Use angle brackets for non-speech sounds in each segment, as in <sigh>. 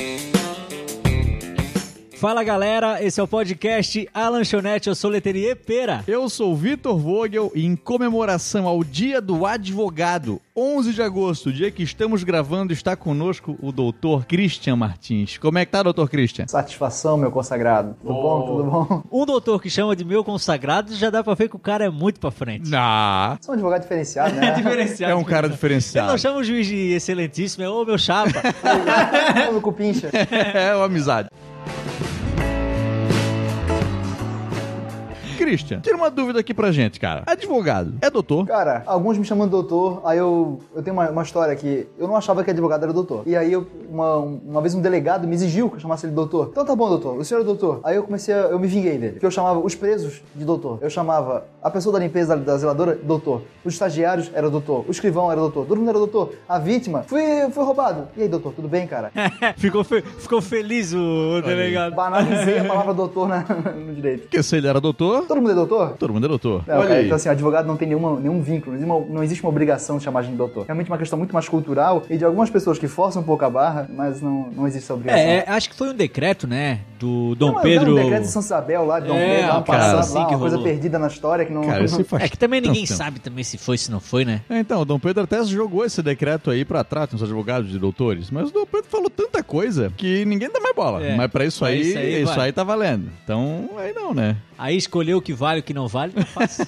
Música Fala galera, esse é o podcast A Lanchonete, eu sou Leterier Pera. Eu sou o Vitor Vogel e em comemoração ao Dia do Advogado, 11 de agosto, dia que estamos gravando, está conosco o doutor Christian Martins. Como é que tá, doutor Christian? Satisfação, meu consagrado. Tudo bom? Tudo bom? Um doutor que chama de meu consagrado, já dá pra ver que o cara é muito pra frente. Ah, Sou um advogado diferenciado, né? <laughs> Diferenciado. é um cara Ele não diferenciado. chama o juiz de excelentíssimo, é ô meu chapa. <laughs> Ô, cupincha. é uma amizade. Christian, tira uma dúvida aqui pra gente, cara. Advogado é doutor? Cara, alguns me chamam de doutor, aí eu, eu tenho uma, uma história que eu não achava que advogado era doutor. E aí eu, uma, uma vez um delegado me exigiu que eu chamasse ele de doutor. Então tá bom, doutor, o senhor é doutor. Aí eu comecei a, eu me vinguei dele. Porque eu chamava os presos de doutor. Eu chamava a pessoa da limpeza da, da zeladora doutor. Os estagiários era doutor. O escrivão era doutor. Todo mundo era doutor. A vítima, fui, fui roubado. E aí, doutor, tudo bem, cara? <laughs> ficou, fe- ficou feliz o, o delegado. Banalizei a palavra doutor na- <laughs> no direito. Porque se ele era doutor, Todo mundo é doutor? todo mundo é doutor. É, Olha cara, aí. então assim, o advogado não tem nenhuma, nenhum vínculo, não existe, uma, não existe uma obrigação de chamar de doutor. É realmente uma questão muito mais cultural e de algumas pessoas que forçam um pouco a barra, mas não, não existe essa obrigação. É, é, acho que foi um decreto, né, do Dom Não, Pedro... Um decreto de São Isabel lá, de Dom É, Pedro, lá cara, passando assim lá, que uma coisa perdida na história que não... Cara, <laughs> faz É que também ninguém tempo. sabe também se foi, se não foi, né? É, Então, o Dom Pedro até jogou esse decreto aí pra trás nos advogados de doutores, mas o Dom Pedro falou tanta coisa que ninguém dá mais bola. É, mas pra isso aí, isso aí isso aí tá valendo. Então, aí não, né? Aí escolheu o que vale e o que não vale, não faz.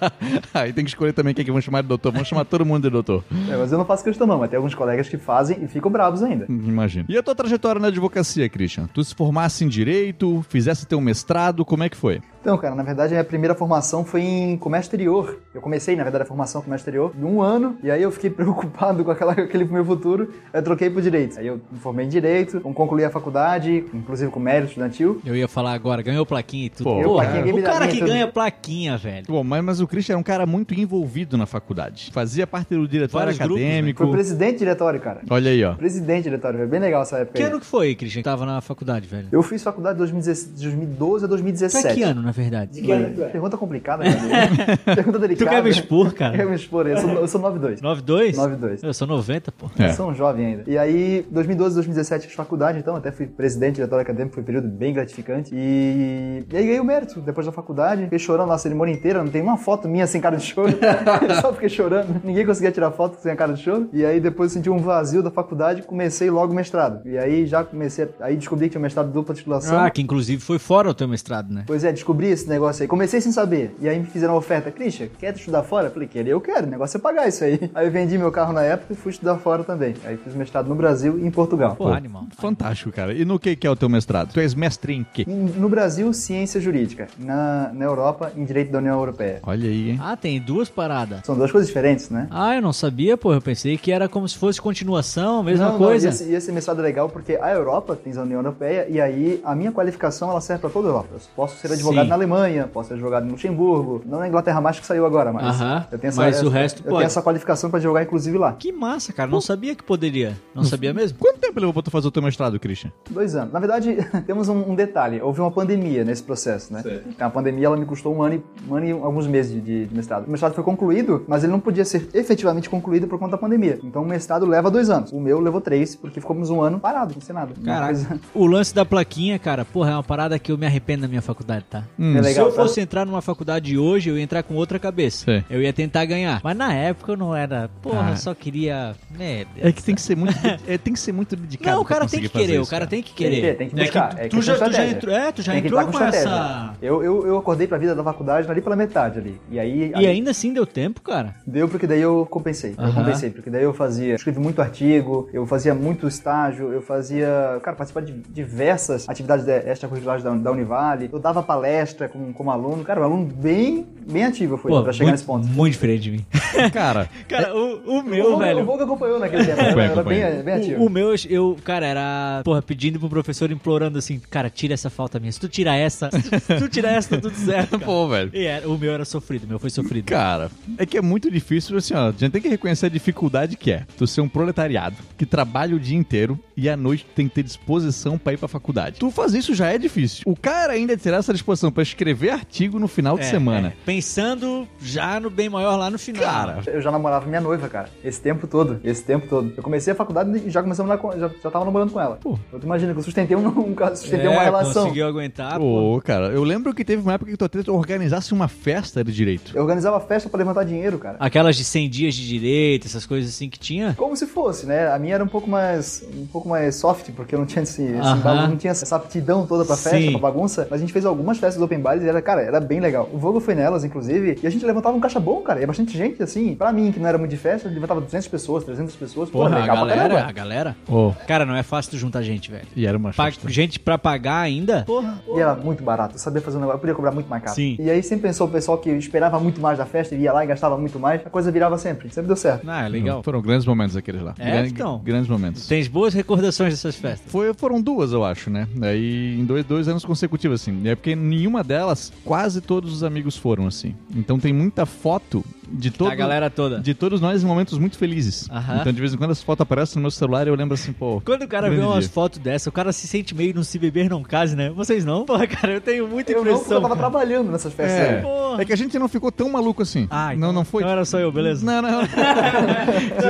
<laughs> aí tem que escolher também quem que vão chamar de doutor. Vamos chamar todo mundo de doutor. É, mas eu não faço questão não, mas tem alguns colegas que fazem e ficam bravos ainda. Imagina. E a tua trajetória na advocacia, Christian? Tu se formasse em direito, fizesse teu mestrado, como é que foi? Então, cara, na verdade, a minha primeira formação foi em comércio exterior. Eu comecei, na verdade, a formação em comércio exterior em um ano, e aí eu fiquei <laughs> preocupado com aquela, aquele meu futuro, aí eu troquei pro direito. Aí eu me formei em direito, concluí a faculdade, inclusive com mérito estudantil. Eu ia falar agora, ganhou plaquinha e tudo. Pô, plaquinha, game o cara minha, que tudo. ganha plaquinha, velho. Bom, mas, mas o Christian era um cara muito envolvido na faculdade. Fazia parte do diretório Vários grupos, né? acadêmico. Foi presidente diretório, cara. Olha aí, ó. Presidente diretório, foi bem legal essa época Que aí. ano que foi, Christian, que tava na faculdade, velho? Eu fiz faculdade de 2016 de 2012 a é 2017. que ano, na verdade? Pergunta complicada, cara. <laughs> Pergunta delicada. Tu quer me expor, cara? Quer me expor, eu sou, eu sou 92. 92? 92. Eu sou 90, pô. É. Eu sou um jovem ainda. E aí, 2012, 2017, fiz faculdade, então, até fui presidente, diretor acadêmico, foi um período bem gratificante. E, e aí ganhei o mérito depois da faculdade. Fiquei chorando lá a cerimônia inteira, não tem uma foto minha sem cara de choro. <laughs> Só fiquei chorando. Ninguém conseguia tirar foto sem a cara de choro. E aí depois senti um vazio da faculdade comecei logo o mestrado. E aí já comecei, a- aí descobri que tinha mestrado de dupla titulação. Ah, que inclusive foi fora o teu mestrado, né? Pois é, descobri esse negócio aí. Comecei sem saber. E aí me fizeram uma oferta. Christian, quer estudar fora? Eu falei, querer eu quero. O negócio é pagar isso aí. Aí eu vendi meu carro na época e fui estudar fora também. Aí fiz mestrado no Brasil e em Portugal. Pô, animal. Fantástico, cara. E no que, que é o teu mestrado? Tu és mestre em quê? No Brasil, ciência jurídica. Na, na Europa, em direito da União Europeia. Olha aí, hein? Ah, tem duas paradas. São duas coisas diferentes, né? Ah, eu não sabia, pô. Eu pensei que era como se fosse continuação, mesma Não, não, coisa. e esse, e esse mestrado é legal porque a Europa tem a União Europeia e aí a minha qualificação ela serve para toda a Europa. Eu posso ser advogado Sim. na Alemanha, posso ser advogado no Luxemburgo, não na Inglaterra mais que saiu agora, mas Aham, eu tenho mas o resto eu pode. tenho essa qualificação para advogar inclusive lá. Que massa, cara. Não sabia que poderia. Não sabia mesmo? Quanto tempo levou pra tu fazer o teu mestrado, Christian? Dois anos. Na verdade, <laughs> temos um, um detalhe. Houve uma pandemia nesse processo, né? A pandemia ela me custou um ano e, um ano e alguns meses de, de- mestrado. O mestrado foi concluído, mas ele não podia ser efetivamente concluído por conta da pandemia. Então o mestrado leva dois anos. O meu levou três, porque ficamos um ano parado, sem nada. Caraca. <laughs> O lance da plaquinha, cara, porra, é uma parada que eu me arrependo na minha faculdade, tá? Hum, É legal, Se eu tá? fosse entrar numa faculdade hoje, eu ia entrar com outra cabeça. Sim. Eu ia tentar ganhar. Mas na época eu não era. Porra, Ah. eu só queria. É que tem que ser muito, é, tem que ser muito dedicado. Não, o pra cara tem que querer, fazer o isso, cara tem que Tem que querer. ter, tem que É buscar. É tu, já, tu já entrou, é, tu já Tem entrou com, estratégia. essa. Eu, eu, eu acordei pra vida da faculdade ali pela metade ali. E aí. E ali- ainda assim deu tempo, cara. Deu porque daí eu compensei. Eu Aham. compensei, porque daí eu fazia, escrevi muito artigo, eu fazia muito estágio, eu fazia, cara, participar de diversas atividades de- extracurriculares da, da Univale, eu dava palestra como, como aluno, cara, um aluno bem, bem ativo eu fui Pô, pra chegar muito, nesse ponto. muito diferente de mim. <laughs> Cara, Cara, o, o O meu, Volga- O velho. Volga acompanhou naquele tempo, Acompanha, era bem, acompanha. bem ativo. O, o meu, eu, cara, era, porra, pedindo pro professor, implorando assim, cara, tira essa falta minha. Se tu tirar essa, se tu tirar essa, tá tudo certo. <laughs> cara. pô, velho. E era- o meu era sofrido, o meu foi sofrido. Cara, é que é muito difícil, assim, ó. A gente tem que reconhecer a dificuldade que é tu ser um proletariado que trabalha o dia inteiro e à noite tem que ter disposição pra ir pra faculdade. Tu fazer isso já é difícil. O cara ainda terá essa disposição pra escrever artigo no final de É, semana. é. Pensando já no bem maior lá no final. Cara, Eu já namorava minha noiva, cara. Esse tempo todo. Esse tempo todo. Eu comecei a faculdade e já comecei a namorar com, já, já tava namorando com ela. Pô. Eu imagina que eu sustentei, um, <laughs> um, sustentei é, uma relação. conseguiu aguentar, pô. Pô, cara, eu lembro que teve uma época que tu até organizasse uma festa de direito. Eu organizava festa pra levantar dinheiro, cara. Aquelas de 100 dias de direito, essas coisas assim que tinha. Como se fosse, né? A minha era um pouco mais um pouco mais soft, porque eu não tinha esse, esse não tinha essa aptidão toda pra festa, Sim. pra bagunça. Mas a gente fez algumas festas open bars e era, cara, era bem legal. O Vogo foi nelas, inclusive, e a gente levantava um caixa bom, cara. E bastante gente, assim. Pra mim, que não era muito de festa, levantava 200 pessoas, 300 pessoas. Pô, Porra, a pra galera, a galera. Ô, Cara, não é fácil tu juntar gente, velho. e era uma Pa- festa. gente pra pagar ainda? Porra. E era muito barato. Eu sabia fazer um negócio, eu podia cobrar muito mais caro. Sim. E aí sempre pensou o pessoal que esperava muito mais da festa, ia lá e gastava muito mais, a coisa virava sempre. Sempre deu certo. Ah, é legal. Foram grandes momentos aqueles lá. É, então. Grandes momentos. Tens boas recordações dessas festas. Foi, foram duas, eu acho, né? Aí em dois, dois anos consecutivos, assim. E é porque nenhuma delas, quase todos os amigos foram, assim. Então tem muita foto de todo, A galera toda. de todos nós em momentos muito felizes. Aham. Então de vez em quando as fotos aparecem no meu celular e eu lembro assim, pô. Quando o cara vê umas fotos dessa, o cara se sente meio não se beber, não case, né? Vocês não? Porra, cara, eu tenho muita Eu não, impressão. eu tava trabalhando nessas festas. É. aí. Porra. É que a gente não ficou tão maluco assim. Ah, não, não foi. Não era só eu, beleza? Não, <laughs> não.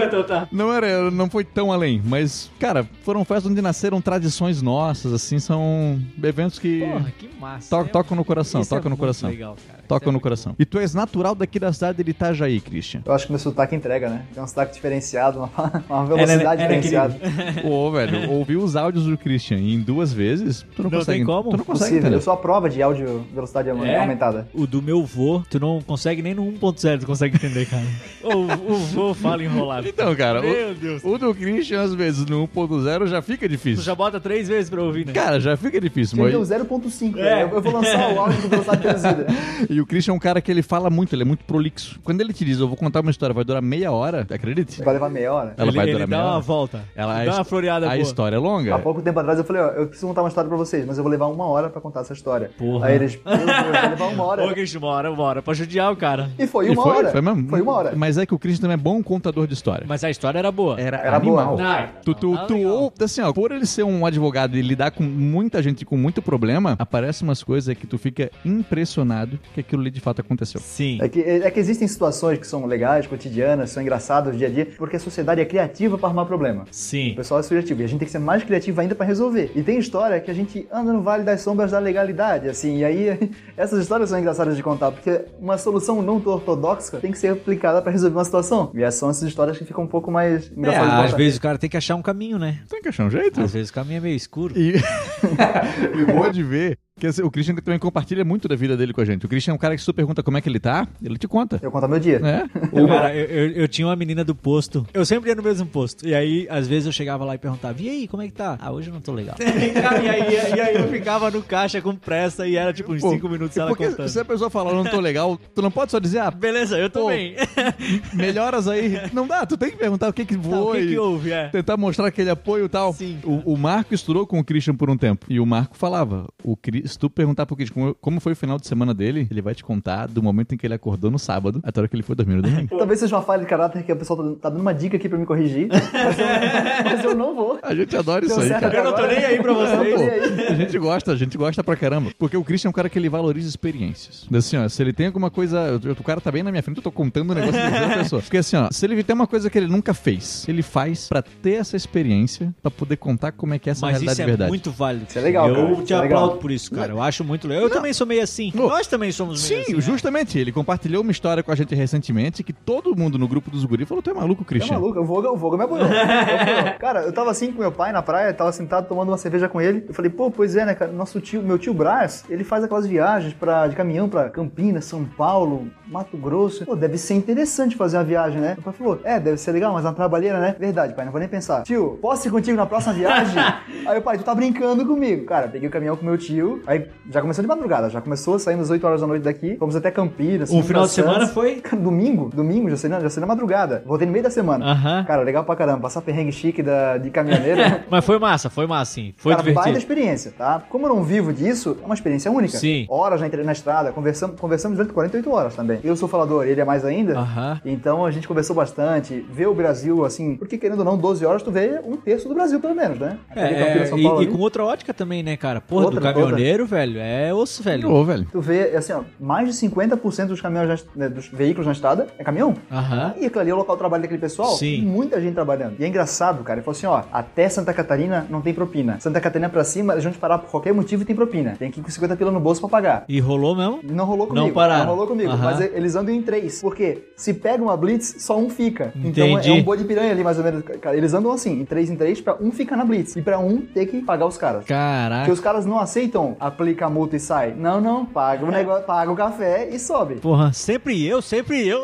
então tá. Não era, não foi tão além, mas, cara, foram festas onde nasceram tradições nossas, assim, são eventos que Porra, que massa. to- É- tocam no coração, isso é tocam no muito coração. legal, cara. Tocam é no coração. E tu és natural daqui da cidade de Itajaí, Christian. Eu acho que meu sotaque entrega, né? Tem um sotaque diferenciado, uma, <laughs> uma É, velocidade né, né, diferenciada. <laughs> Ô, velho, ouvi os áudios do Christian em duas vezes, tu não, Não consegue. tem como? Tu não consegue Possível. entender. Eu sou a prova de áudio velocidade É? aumentada. O do meu vô, tu não consegue nem no 1.0, tu consegue entender, cara. <laughs> o, o vô fala enrolado. Então, cara, Meu o, Deus. o do Christian, às vezes, no 1.0 já fica Tu difícil. já bota três vezes pra ouvir, né? Cara, já fica difícil. Mas... 0.5, É. né? Eu, eu vou lançar o áudio com velocidade reduzida. E o Christian é um cara que ele fala muito, ele é muito prolixo. Quando ele te diz, eu vou contar uma história, vai durar meia hora, acredite? Vai levar meia hora. Ela ele, vai ele durar dá meia uma hora. volta. Ela, dá uma floreada a boa. história é longa. Há pouco tempo atrás eu falei, ó, eu preciso contar uma história pra vocês, mas eu vou levar uma hora pra contar essa história. Porra. Aí eles, vai levar uma hora. <laughs> Ô, Cristian, uma hora, uma hora. Pra judiar o cara. E foi E uma foi, hora. foi mesmo? Foi uma hora. Mas é que o Christian também é bom contador de história. Mas a história era boa. Era, Era animal. boa. Ah, Tu, tu, tá tu ou, assim, ó, por ele ser um advogado e lidar com muita gente com muito problema, aparecem umas coisas que tu fica impressionado que aquilo ali de fato aconteceu. Sim. É que, é que existem situações que são legais, cotidianas, são engraçadas dia a dia, porque a sociedade é criativa pra arrumar problema. O Sim. pessoal é criativo e a gente tem que ser mais criativo ainda pra resolver. E tem história que a gente anda no vale das sombras da legalidade, assim, e aí <laughs> essas histórias são engraçadas de contar, porque uma solução não ortodoxa tem que ser aplicada pra resolver uma situação. E são essas histórias que ficam um pouco mais É, engraçadas de às vezes o cara tem que achar um caminho, né? Tem que achar um jeito. Às vezes o caminho é meio escuro. E, <laughs> <laughs> e boa de ver o Christian também compartilha muito da vida dele com a gente. O Christian é um cara que se tu pergunta como é que ele tá, ele te conta. Eu contar meu dia. É? <laughs> Ô, cara, eu, eu, eu tinha uma menina do posto. Eu sempre ia no mesmo posto. E aí, às vezes, eu chegava lá e perguntava: E aí, como é que tá? Ah, hoje eu não tô legal. <laughs> e, aí, e aí eu ficava no caixa com pressa e era tipo uns Pô, 5 minutos ela porque contando. se a pessoa falar, eu não tô legal, tu não pode só dizer, ah, Beleza, eu tô Pô, bem. <laughs> melhoras aí. Não dá, tu tem que perguntar o que que Tá, voa o que, que houve? É. tentar mostrar aquele apoio e tal. Sim. O, o Marco estudou com o Christian por um tempo. E o Marco falava: o, Se tu perguntar pro Christian como, como foi o final de semana dele, ele vai te contar do momento em que ele acordou no sábado até a hora que ele foi dormir no domingo. <laughs> Talvez seja uma falha de caráter que o pessoal tá, tá dando uma dica aqui pra me corrigir, mas eu, <laughs> mas eu não vou. A gente adora isso aí, cara. Eu não tô nem aí pra vocês. aí. <laughs> A gente gosta, a gente gosta pra caramba. Porque o Christian é um cara que ele valoriza experiências. Assim, ó, se ele tem alguma coisa. O cara tá bem na minha frente, eu tô contando o negócio da pessoa. Porque assim, ó, se ele tem uma coisa que ele nunca fez, ele faz pra ter essa experiência, pra poder contar como é que é essa Mas realidade isso é de verdade. muito válido. Isso é legal, Eu cara. te Isso é legal. aplaudo por isso, cara. Eu acho muito legal. Eu também sou meio assim. Não. Nós também somos meio Sim, assim. justamente. Ele compartilhou uma história com a gente recentemente que todo mundo no grupo dos guri falou: Tu é maluco, Tá Christian? maluco, o Voga, o Voga me apoiou. <laughs> Cara, eu tava assim com meu pai na praia, tava sentado tomando uma cerveja com ele. Eu falei, pô, pois é, né, cara? Nosso tio, meu tio Brás, ele faz aquelas viagens pra, de caminhão pra Campinas, São Paulo, Mato Grosso. Pô, deve ser interessante fazer uma viagem, né? Meu pai falou, é, deve ser legal, mas uma trabalheira, né? Verdade, pai, não vou nem pensar. Tio, posso ir contigo na próxima viagem? <laughs> aí o pai, tu tá brincando comigo. Cara, peguei o caminhão com meu tio, aí já começou de madrugada, já começou, saímos às 8 horas da noite daqui, fomos até Campinas. Um fomos final de semana foi. Cara, <laughs> domingo, domingo, já sei, na, já sei na madrugada. Voltei no meio da semana. Aham. Cara, legal pra caramba. Passar perrengue chique da, de caminhoneiro. <laughs> Mas foi massa, foi massa, sim. Foi Cara, baita divertido. experiência, tá? Como eu não vivo disso, é uma experiência única. Sim. Horas na, na estrada, conversamos, conversamos durante 48 horas também. Eu sou falador, ele é mais ainda. Aham. Então a gente conversou bastante. Ver o Brasil, assim, porque querendo ou não, 12 horas tu vê um terço do Brasil, pelo menos, né? É, e, Paulo e ali. com outra ótica também, né, cara? Porra, Outra, do caminhoneiro, caminhoneiro, velho, é osso, velho. Ô, velho. Tu vê, assim, ó, mais de 50% dos caminhões, na né, dos veículos na estrada é caminhão. Aham. E aquilo ali é o local de trabalho daquele pessoal. Sim. Tem muita gente trabalhando. E é engraçado, cara. Ele falou assim, ó, até Santa Catarina não tem propina. Santa Catarina pra cima, eles vão te parar por qualquer motivo e tem propina. Tem que ir com 50 pila no bolso pra pagar. E rolou mesmo? Não rolou comigo. Não pararam. rolou comigo. Aham. Mas eles andam em três. Porque se pega uma blitz, só um fica. Então Entendi. é um boi de piranha ali, mais ou menos. Cara, eles andam assim, em três em três, pra um ficar na blitz. E pra um ter que pagar os caras. Porque Caraca. os caras não aceitam aplicar multa e sai. Não, não. Paga o negócio, paga o café e sobe. Porra, sempre eu, sempre eu.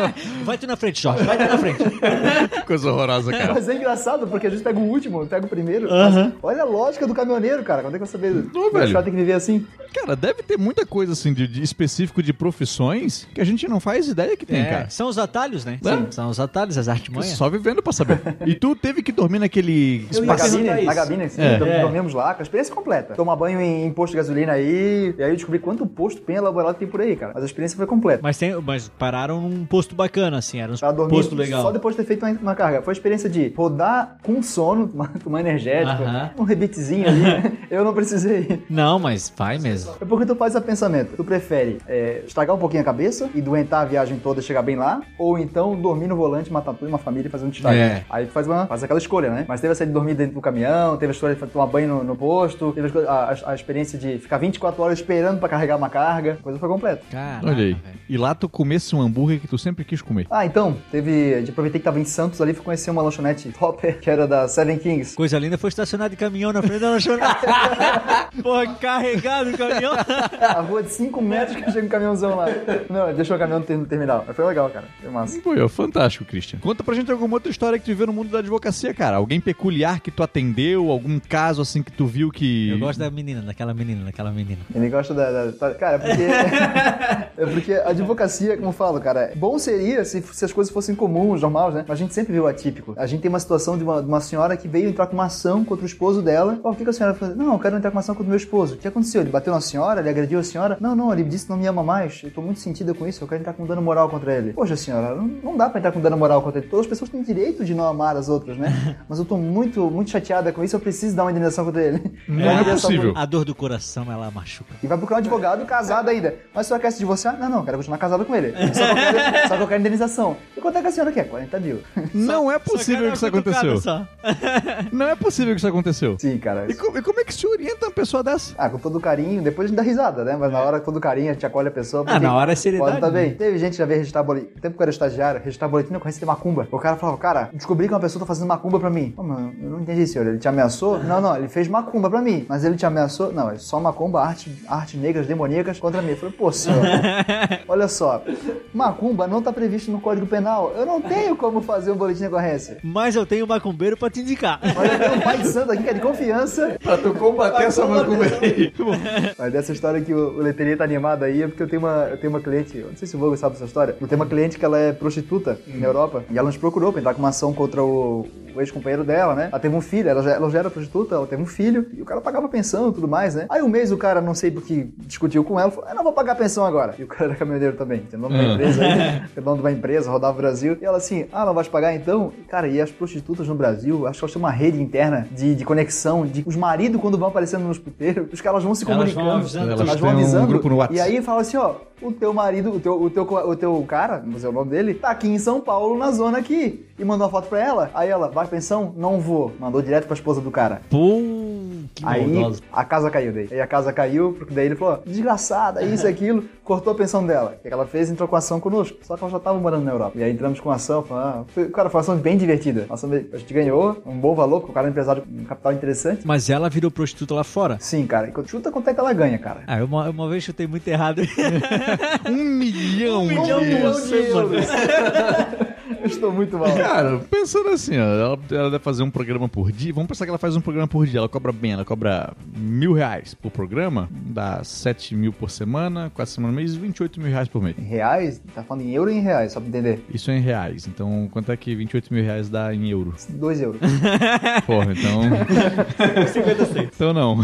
<laughs> vai tu na frente, Jorge, vai tu na frente. <laughs> Coisa horrorosa, cara. Mas é engraçado, porque a gente pega o último, pega o primeiro. Aham. Mas olha a lógica do caminhoneiro, cara. Quando é que eu saber? Não, o velho. cara tem que viver assim. Cara, deve ter muita coisa assim de, de específico de profissões que a gente não faz ideia que tem, É, cara. são os atalhos, né? É. Sim, São os atalhos, as artimanhas. Só vivendo pra saber. E tu teve que dormir naquele Na espaço. cabine, isso. na cabine, sim, É. dor- É. dormimos lá, com a experiência completa. Tomar banho em, em posto de gasolina aí, e aí eu descobri quanto posto bem elaborado tem por aí, cara. Mas a experiência foi completa. Mas, tem, mas pararam num posto bacana, assim, era um Pra dormir posto legal. só depois de ter feito uma, uma carga. Foi a experiência de rodar com sono, <laughs> tomar, tomar energético, Aham. um rebitezinho ali. <laughs> eu não precisei. Não, mas vai mesmo. É porque tu faz a pensamento. Tu prefere é, estragar um pouquinho a cabeça e doentar a viagem toda e chegar bem lá, ou então dormir no volante, matar tudo uma família e fazer um destaque. É. Aí tu faz, uma, faz aquela escolha, né? Mas teve essa de dormir dentro do caminhão, teve a escolha de tomar banho no, no posto, teve a, a- a- a experiência de ficar 24 horas esperando pra carregar uma carga. A coisa foi completa. Caraca, Olha aí. E lá tu comesse um hambúrguer que tu sempre quis comer. Ah, então, teve. Gente aproveitei que tava em Santos ali, fui conhecer uma lanchonete top, que era da Seven Kings. Coisa linda foi estacionar de caminhão na frente da lanchonete. <laughs> Porra, carregado o caminhão. A rua de 5 metros que chega um caminhãozão lá. Não, deixou o caminhão no terminal. Mas foi legal, cara. Foi massa. Pô, é fantástico, Christian. Conta pra gente alguma outra história que tu viveu no mundo da advocacia, cara. Alguém peculiar que tu atendeu, algum caso assim que tu viu que. Eu gosto da menina, daquela menina, daquela menina. Ele gosta da. da- cara, é porque. <laughs> é porque a advocacia, como eu falo, cara, bom seria se, se as coisas fossem comuns, normais, né? Mas a gente sempre vê o atípico. A gente tem uma situação de uma, de uma senhora que veio entrar com uma ação contra o esposo dela. Ó, o que, que a senhora fez? Não, eu quero entrar com uma ação contra o meu esposo. O que aconteceu? Ele bateu na senhora? Ele agrediu a senhora? Não, não, ele disse que não me ama mais. Eu tô muito sentida com isso, eu quero entrar com dano moral contra ele. Poxa, senhora, não, não dá pra entrar com dano moral contra ele. Todas as pessoas têm direito de não amar as outras, né? <laughs> Mas eu tô muito, muito chateada com isso, eu preciso dar uma indenização contra ele. Não é indenização possível. A dor do coração, ela machuca. e vai procurar um advogado casado ainda. Mas a senhora quer se divorciar? Não, não, quero continuar casada com ele. Só que eu quero, só que eu quero indenização. E quanto é que a senhora quer? 40 mil. Não é possível que isso aconteceu. só. <laughs> Não é possível que isso aconteceu. Sim, cara. E, co- e como é que se orienta uma pessoa dessa? Ah, com todo carinho, depois a gente dá risada, né? Mas na hora, com todo carinho, a gente acolhe a pessoa. Ah, na hora é seriedade, Pode tá bem. né? Teve gente que já veio registrar boletim. No tempo que eu era estagiário, registrar boletim ocorrência de macumba. O cara falava, cara, descobri que uma pessoa tá fazendo macumba pra mim. Pô, mano, eu não entendi, senhor. Ele te ameaçou? Não, não, ele fez macumba pra mim. Mas ele te ameaçou? Não, é só macumba, arte, arte negras, demoníacas contra mim. Eu falei, pô, senhor, <laughs> olha só. Macumba não tá previsto no Código Penal. Eu não tenho como fazer um boletim de ocorrência. Mas eu tenho um macumbeiro pra te indicar. Olha, tem um pai de santo aqui que é de confiança. Pra tu combater essa macumba aí. Mas dessa história que o, o Leteria tá animado aí é porque eu tenho uma, eu tenho uma cliente, eu não sei se o Vogo sabe dessa história, eu tenho uma cliente que ela é prostituta na Europa e ela nos procurou pra entrar com uma ação contra o, o ex-companheiro dela, né? Ela teve um filho, ela já, ela já era prostituta, ela teve um filho e o cara pagava pensão e tudo mais, né? Aí um mês o cara, não sei porque discutiu com ela, falou, eu não vou pagar pensão agora. E o cara era caminhoneiro também, tem nome de uma Ah. empresa aí, <laughs> tem nome de uma empresa, rodava o Brasil. E ela assim, ah, não vais pagar então? Cara, e as prostitutas no Brasil, acho que elas têm uma rede interna de, de conexão, de os maridos quando vão aparecendo nos puteiros, os caras vão se Elas vão comunicando. avisando. Elas Elas vão têm um avisando. grupo no WhatsApp. E aí fala assim, ó, o teu marido, o teu, o teu, o teu cara, não sei o nome dele, tá aqui em São Paulo, na zona aqui. E mandou uma foto pra ela. Aí ela, vai pensão? Não vou. Mandou direto pra esposa do cara. Pô, que Aí maldoso. a casa caiu daí. Aí a casa caiu, porque daí ele falou, desgraçada, isso e <laughs> aquilo, cortou a pensão dela. O que ela fez? Entrou com ação conosco. Só que ela já tava morando na Europa. E aí entramos com ação, falou, ah, foi, cara, foi uma ação bem divertida. Uma ação a gente ganhou um bom valor, porque o cara é um empresário com um capital interessante. Mas ela virou prostituta lá fora? Sim, cara. E chuta quanto é que ela ganha, cara. Ah, eu uma, uma vez chutei muito errado. <laughs> Um milhão, Um milhão de por semana. <laughs> <laughs> Eu estou muito mal. Cara, pensando assim, ó, ela, ela deve fazer um programa por dia. Vamos pensar que ela faz um programa por dia. Ela cobra bem, ela cobra mil reais por programa, dá 7 mil por semana, 4 semanas no mês, 28 mil reais por mês. Em reais? Tá falando em euro ou em reais, só pra entender? Isso é em reais. Então, quanto é que 28 mil reais dá em euro? 2 euros. <laughs> Porra, então. <laughs> então não.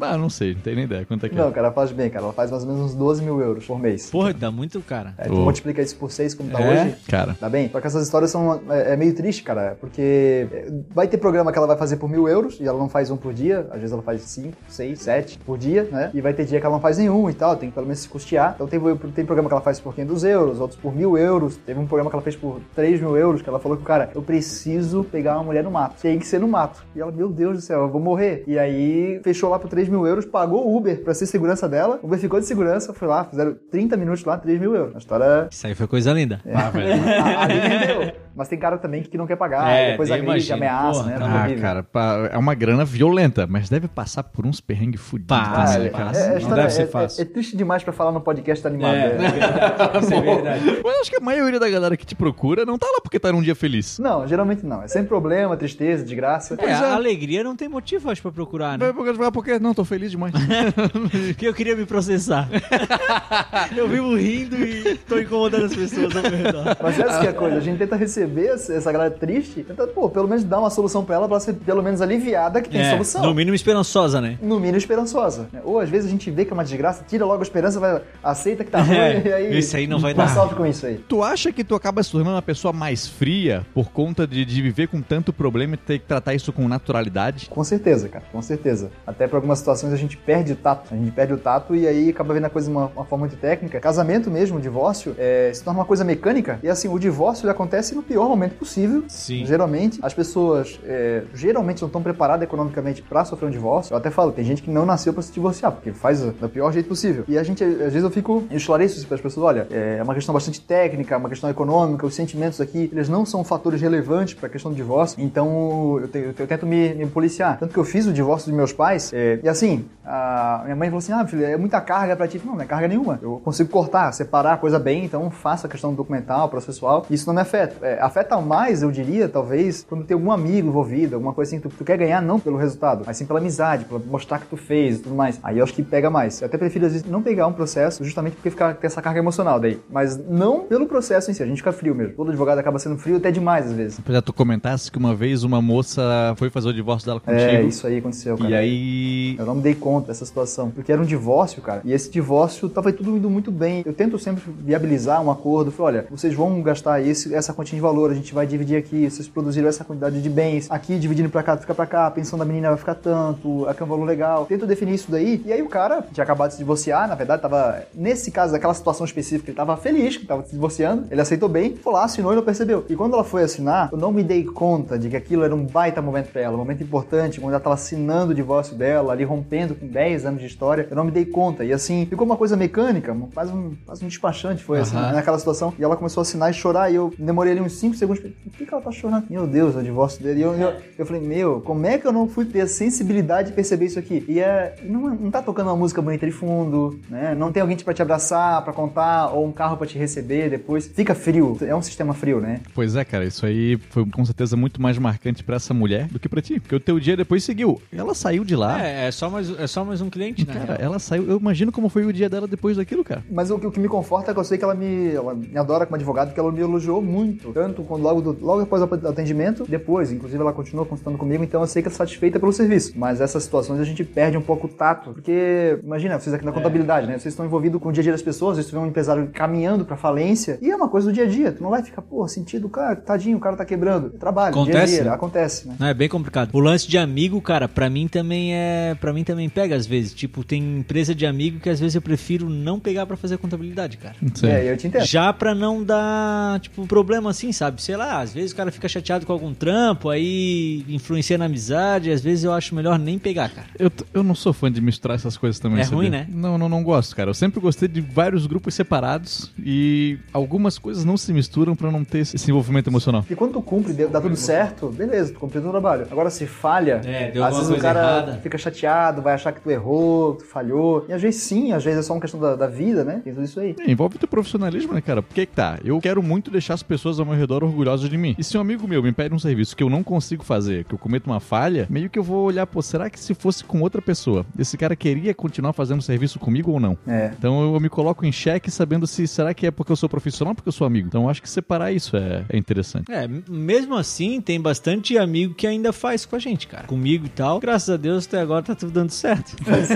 ah, não sei, não tenho nem ideia. Quanto é que Não, é? cara, ela faz bem, cara. Ela faz mais ou menos uns 12 mil euros por mês. Porra, dá muito, cara. É, tu Oh. multiplica isso por 6 como tá É? hoje. Cara. Tá bem? Só que essas histórias são é, é meio triste, cara, porque vai ter programa que ela vai fazer por mil euros e ela não faz um por dia, às vezes ela faz cinco, seis, sete por dia, né? E vai ter dia que ela não faz nenhum e tal, tem que pelo menos se custear. Então tem, tem programa que ela faz por 500 euros, outros por mil euros. Teve um programa que ela fez por 3 mil euros, que ela falou que, cara, eu preciso pegar uma mulher no mato. Tem que ser no mato. E ela, meu Deus do céu, eu vou morrer. E aí fechou lá por 3 mil euros, pagou o Uber pra ser segurança dela. O Uber ficou de segurança, foi lá, fizeram 30 minutos lá, 3 mil euros. A história. Isso aí foi coisa linda. É. Ah, velho. <laughs> Ali <laughs> Mas tem cara também que não quer pagar, é, depois agride, ameaça, né? Ah, cara, é uma grana violenta, mas deve passar por uns perrengues fudidos. Né, cara. É, não deve ser fácil. É, é, triste demais pra falar no podcast animado. É, né? <laughs> é verdade. Mas acho que a maioria da galera que te procura não tá lá porque tá num dia feliz. Não, geralmente não. É sempre problema, tristeza, desgraça. É, a alegria não tem motivo, acho, pra procurar, né? Porque, não, tô feliz demais. <laughs> porque eu queria me processar. eu vivo rindo e tô incomodando as pessoas ao meu redor. Mas essa que é a coisa, a gente tenta receber essa galera triste, tenta, pô, pelo menos dar uma solução pra ela, pra ela ser pelo menos aliviada que tem é, solução. No mínimo esperançosa, né? No mínimo esperançosa. Ou às vezes a gente vê que é uma desgraça, tira logo a esperança, vai, aceita que tá <laughs> ruim, é, e aí. Isso aí não vai dar. sofre com isso aí. Tu acha que tu acaba se tornando uma pessoa mais fria por conta de, de viver com tanto problema e ter que tratar isso com naturalidade? Com certeza, cara, com certeza. Até por algumas situações a gente perde o tato. A gente perde o tato e aí acaba vendo a coisa de uma, uma forma muito técnica. Casamento mesmo, divórcio, é, se torna uma coisa mecânica. E assim, o divórcio acontece no pior momento possível. Sim. Geralmente, as pessoas é, geralmente não estão preparadas economicamente para sofrer um divórcio. Eu até falo, tem gente que não nasceu para se divorciar, porque faz do pior jeito possível. E a gente, às vezes eu fico, eu esclareço isso para as pessoas, olha, é uma questão bastante técnica, uma questão econômica, os sentimentos aqui, eles não são fatores relevantes para a questão do divórcio. Então, eu, te, eu tento me, me, policiar. Tanto que eu fiz o divórcio dos meus pais, é, e assim, a minha mãe falou assim, ah, filho, é muita carga para ti. Não, não é carga nenhuma. Eu consigo cortar, separar a coisa bem, então faça a questão documental, processual. Isso não me afeta. É, afeta mais, eu diria, talvez, quando tem algum amigo envolvido, alguma coisa assim que tu, tu, quer ganhar não pelo resultado, mas sim pela amizade, pela mostrar que tu fez e tudo mais. Aí eu acho que pega mais. Eu até prefiro, às vezes, não pegar um processo justamente porque fica, tem essa carga emocional daí. Mas não pelo processo em si, a gente fica frio mesmo. Todo advogado acaba sendo frio até demais, às vezes. Apesar tu comentasse que uma vez uma moça foi fazer o divórcio dela contigo. É, isso aí aconteceu, cara. E aí... Eu não me dei conta dessa situação, porque era um divórcio, cara. E esse divórcio tava tudo indo muito bem. Eu tento sempre viabilizar um acordo. Falei, olha, vocês vão gastar esse, essa quantia de valor, a gente vai dividir aqui, vocês produziram essa quantidade de bens, aqui dividindo pra cá, fica pra cá, a pensão da menina vai ficar tanto, aqui é um valor legal. Tento definir isso daí. E aí o cara tinha acabado de se divorciar, na verdade, tava, nesse caso, daquela situação específica, ele tava feliz que tava se divorciando, ele aceitou bem, foi lá, assinou e não percebeu. E quando ela foi assinar, eu não me dei conta de que aquilo era um baita momento pra ela, um momento importante, quando ela tava assinando o divórcio dela, ali rompendo com 10 anos de história, eu não me dei conta. E assim, ficou uma coisa mecânica, quase um, quase um despachante foi uhum. assim, naquela situação. E ela começou a assinar e chorar, e eu demorei ali uns 5 segundos, por que, que ela tá chorando? Meu Deus, o divórcio dele. E eu, eu, eu falei, meu, como é que eu não fui ter a sensibilidade de perceber isso aqui? E é, não, não tá tocando uma música bonita de fundo, né? Não tem alguém para te abraçar, para contar, ou um carro para te receber depois. Fica frio. É um sistema frio, né? Pois é, cara, isso aí foi com certeza muito mais marcante para essa mulher do que para ti. Porque o teu dia depois seguiu. Ela saiu de lá. É, é só mais, é só mais um cliente, né? Cara, ela saiu. Eu imagino como foi o dia dela depois daquilo, cara. Mas o, o que me conforta é que eu sei que ela me, ela me adora como advogado, porque ela me elogiou muito. Tanto quando logo, do, logo após o atendimento, depois. Inclusive, ela continuou consultando comigo, então eu sei que ela é satisfeita pelo serviço. Mas essas situações a gente perde um pouco o tato. Porque, imagina, vocês aqui na contabilidade, né? Vocês estão envolvidos com o dia a dia das pessoas, vocês vê um empresário caminhando pra falência. E é uma coisa do dia a dia. Tu não vai ficar, pô, sentido, cara, tadinho, o cara tá quebrando. Trabalho, acontece, dia a dia, acontece, né? Não, é bem complicado. O lance de amigo, cara, pra mim também é. para mim também pega às vezes. Tipo, tem empresa de amigo que às vezes eu prefiro não pegar para fazer contabilidade, cara. Sim. É, eu te entendo. Já pra não dar, tipo, problema assim, sabe? Sei lá, às vezes o cara fica chateado com algum trampo, aí influencia na amizade, às vezes eu acho melhor nem pegar, cara. Eu, eu não sou fã de misturar essas coisas também. É sabia? ruim, né? Não, não, não gosto, cara. Eu sempre gostei de vários grupos separados e algumas coisas não se misturam para não ter esse envolvimento emocional. E quando tu cumpre, dá tudo certo, beleza, tu cumpriu o trabalho. Agora se falha, é, deu às vezes o cara errada. fica chateado, vai achar que tu errou, que tu falhou. E às vezes sim, às vezes é só uma questão da, da vida, né? Tem tudo isso aí. É, envolve teu profissionalismo, né, cara? Porque que tá, eu quero muito deixar as pessoas ao meu redor orgulhosas de mim. E se um amigo meu me pede um serviço que eu não consigo fazer, que eu cometo uma falha, meio que eu vou olhar, pô, será que se fosse com outra pessoa, esse cara queria continuar fazendo serviço comigo ou não? É. Então eu me coloco em xeque sabendo se será que é porque eu sou profissional ou porque eu sou amigo. Então eu acho que separar isso é, é interessante. É, mesmo assim, tem bastante amigo que ainda faz com a gente, cara. Comigo e tal. Graças a Deus, até agora tá tudo dando certo. <laughs> Mas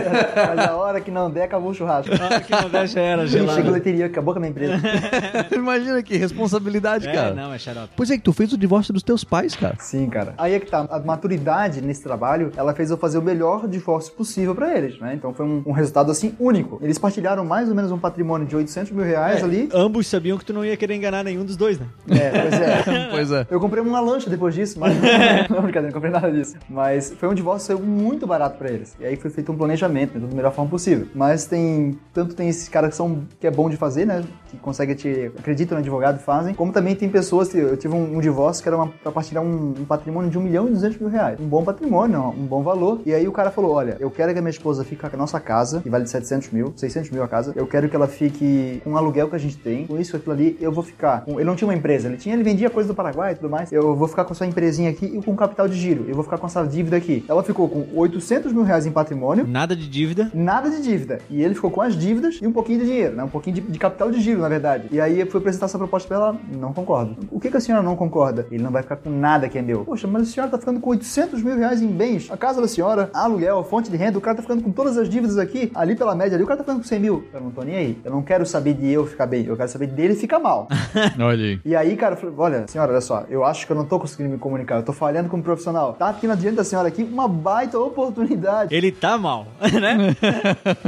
a hora que não der, acabou o churrasco. A hora que não der, já era gelado. Chega a leteria, acabou com a minha empresa. <laughs> Imagina que responsabilidade, é, cara. não, é xarope. Pois é, que tu fez o divórcio dos teus pais, cara. Sim, cara. Aí é que tá. A maturidade nesse trabalho, ela fez eu fazer o melhor divórcio possível pra eles, né? Então foi um, um resultado assim único. Eles partilharam mais ou menos um patrimônio de 800 mil reais ali. Ambos sabiam que tu não ia querer enganar nenhum dos dois, né? É, pois é. <laughs> pois é. Eu comprei uma lancha depois disso, mas. <laughs> não, brincadeira, não comprei nada disso. Mas foi um divórcio muito barato pra eles. E aí foi feito um planejamento, né, da melhor forma possível. Mas tem. Tanto tem esses caras que são. que é bom de fazer, né? Que conseguem te. acreditam no advogado e fazem. Como também tem pessoas. Eu tive um, um divórcio que era uma, pra partilhar um, um patrimônio de 1 milhão e 200 mil reais. Um bom patrimônio, um bom valor. E aí o cara falou: olha, eu quero que a minha esposa fique com a nossa casa, que vale 700 mil, 600 mil a casa. Eu quero que ela fique com o aluguel que a gente tem. Com isso, aquilo ali, eu vou ficar. Com... Ele não tinha uma empresa, ele tinha, ele vendia coisa do Paraguai e tudo mais. Eu vou ficar com a sua empresinha aqui e com capital de giro. Eu vou ficar com essa dívida aqui. Ela ficou com 800 mil reais em patrimônio. Nada de dívida. Nada de dívida. E ele ficou com as dívidas e um pouquinho de dinheiro, né? Um pouquinho de, de capital de giro, na verdade. E aí eu fui apresentar essa proposta pra ela, não concordo. O que, que a senhora não concorda? Ele não vai ficar com nada que é meu. Poxa, mas a senhora tá ficando com 800 mil reais em bens. A casa da senhora, aluguel, fonte de renda, o cara tá ficando com todas as dívidas aqui, ali pela média ali, o cara tá ficando com 100 mil. Eu não tô nem aí. Eu não quero saber de eu ficar bem, eu quero saber dele ficar mal. <laughs> Olha aí. E aí, cara, eu falei, olha, senhora, olha só, eu acho que eu não tô conseguindo me comunicar, eu tô falhando como profissional. Tá aqui na diante da senhora aqui uma baita oportunidade. Ele tá mal, <laughs> né? <laughs>